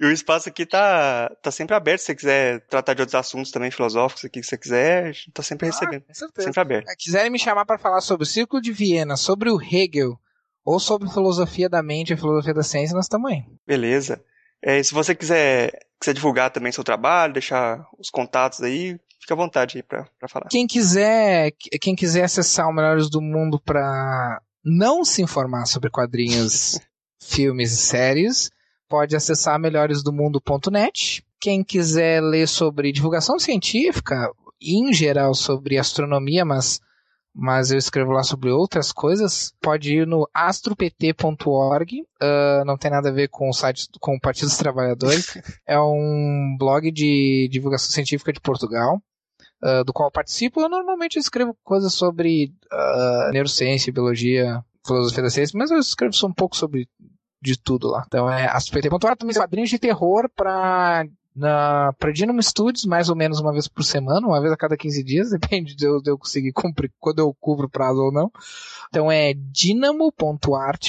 E o espaço aqui tá, tá sempre aberto, se você quiser tratar de outros assuntos também filosóficos aqui que você quiser, a gente tá sempre ah, recebendo. Sempre aberto. Se quiserem me chamar para falar sobre o Círculo de Viena, sobre o Hegel, ou sobre filosofia da mente e filosofia da ciência, nós estamos aí. Beleza. É, se você quiser, quiser divulgar também seu trabalho, deixar os contatos aí, fica à vontade aí para falar. Quem quiser, quem quiser acessar o Melhores do Mundo para não se informar sobre quadrinhos, filmes e séries, pode acessar melhoresdomundo.net. Quem quiser ler sobre divulgação científica, em geral sobre astronomia, mas mas eu escrevo lá sobre outras coisas, pode ir no astropt.org, uh, não tem nada a ver com o site, com o Partido dos Trabalhadores, é um blog de divulgação científica de Portugal, uh, do qual participo. Eu normalmente escrevo coisas sobre uh, neurociência, biologia, filosofia da ciência, mas eu escrevo só um pouco sobre de tudo lá. Então é astropt.org, também quadrinhos de terror para para Dynamo Studios, mais ou menos uma vez por semana, uma vez a cada 15 dias, depende de eu, de eu conseguir cumprir, quando eu cubro o prazo ou não. Então é dinamo.art.br,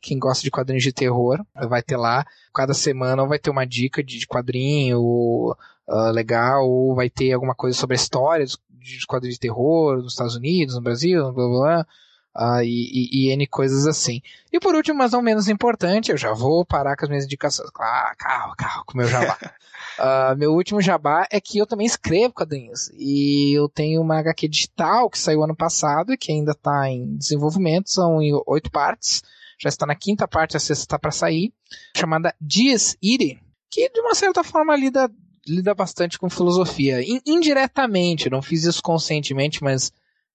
quem gosta de quadrinhos de terror, vai ter lá, cada semana vai ter uma dica de quadrinho uh, legal, ou vai ter alguma coisa sobre a história de quadrinhos de terror nos Estados Unidos, no Brasil, blá blá blá uh, e, e, e, N coisas assim. E por último, mas não menos importante, eu já vou parar com as minhas indicações. Claro, carro, carro, com o meu jabá. uh, meu último jabá é que eu também escrevo quadrinhos. E eu tenho uma HQ digital que saiu ano passado e que ainda está em desenvolvimento, são em oito partes. Já está na quinta parte, a sexta está para sair, chamada Dias Ire, que de uma certa forma lida, lida bastante com filosofia. In, indiretamente, não fiz isso conscientemente, mas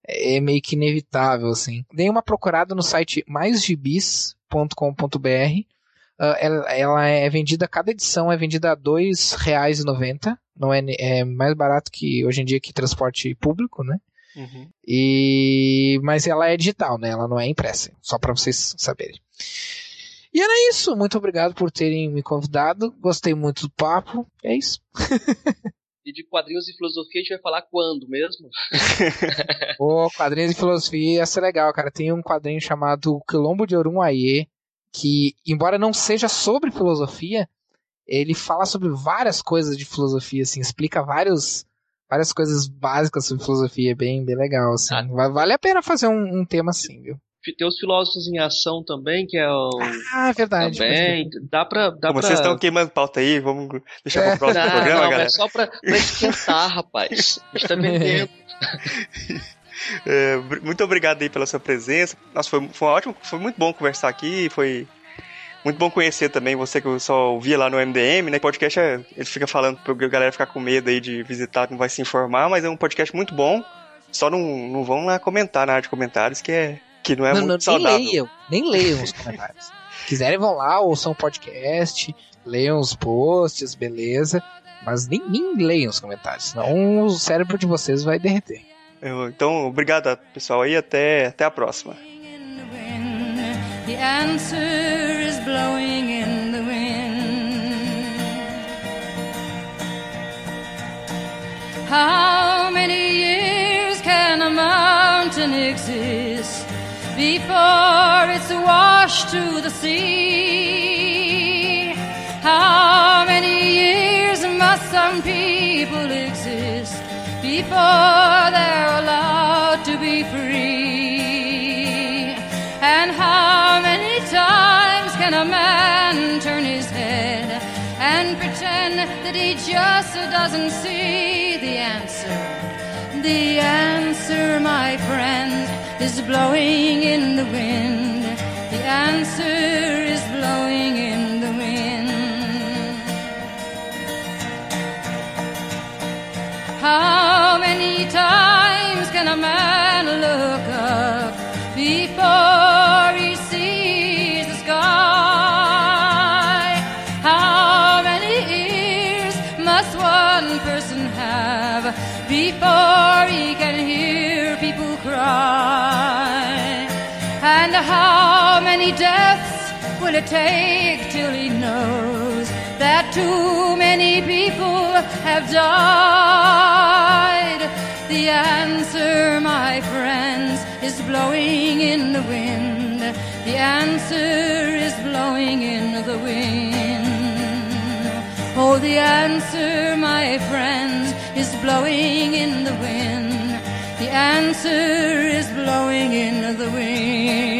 é meio que inevitável, assim. Dei uma procurada no site maisgibis.com.br. Uh, ela, ela, é vendida, cada edição é vendida a R$ 2,90. Não é, é mais barato que hoje em dia que transporte público, né? Uhum. E, mas ela é digital, né? Ela não é impressa. Só para vocês saberem. E era isso. Muito obrigado por terem me convidado. Gostei muito do papo. É isso. E de quadrinhos e filosofia a gente vai falar quando mesmo? Pô, quadrinhos e filosofia ia ser legal, cara. Tem um quadrinho chamado Quilombo de Orunhaê, que, embora não seja sobre filosofia, ele fala sobre várias coisas de filosofia, assim, explica vários, várias coisas básicas sobre filosofia, bem, bem legal, assim. Ah. Vale a pena fazer um, um tema assim, viu? Tem os filósofos em ação também, que é o. Ah, verdade. Também. Dá pra. Dá pra... vocês estão queimando pauta aí, vamos deixar é. pro próximo não, programa, não, galera. É só pra, pra esquentar, rapaz. A gente tá vendendo. É, muito obrigado aí pela sua presença. Nossa, foi, foi ótimo, foi muito bom conversar aqui, foi muito bom conhecer também você que eu só ouvia lá no MDM, né? Podcast é, ele fica falando pra galera ficar com medo aí de visitar, não vai se informar, mas é um podcast muito bom. Só não, não vão lá comentar na área de comentários, que é que não é não, muito não, saudável. Nem leiam, nem leiam os comentários. Quiserem vão lá, ouçam o podcast, leiam os posts, beleza. Mas nem, nem leiam os comentários, senão o cérebro de vocês vai derreter. Então, obrigado pessoal aí, até, até a próxima. The answer is blowing in the wind. How many years can a mountain exist? before it's washed to the sea. How many years must some people exist before they're allowed to be free? And how many times can a man turn his head and pretend that he just doesn't see the answer? The answer, my friend is blowing in the wind. The answer is blowing in the wind. How many times can a man look up before deaths will it take till he knows that too many people have died? The answer, my friends, is blowing in the wind. The answer is blowing in the wind. Oh, the answer, my friends, is blowing in the wind. The answer is blowing in the wind.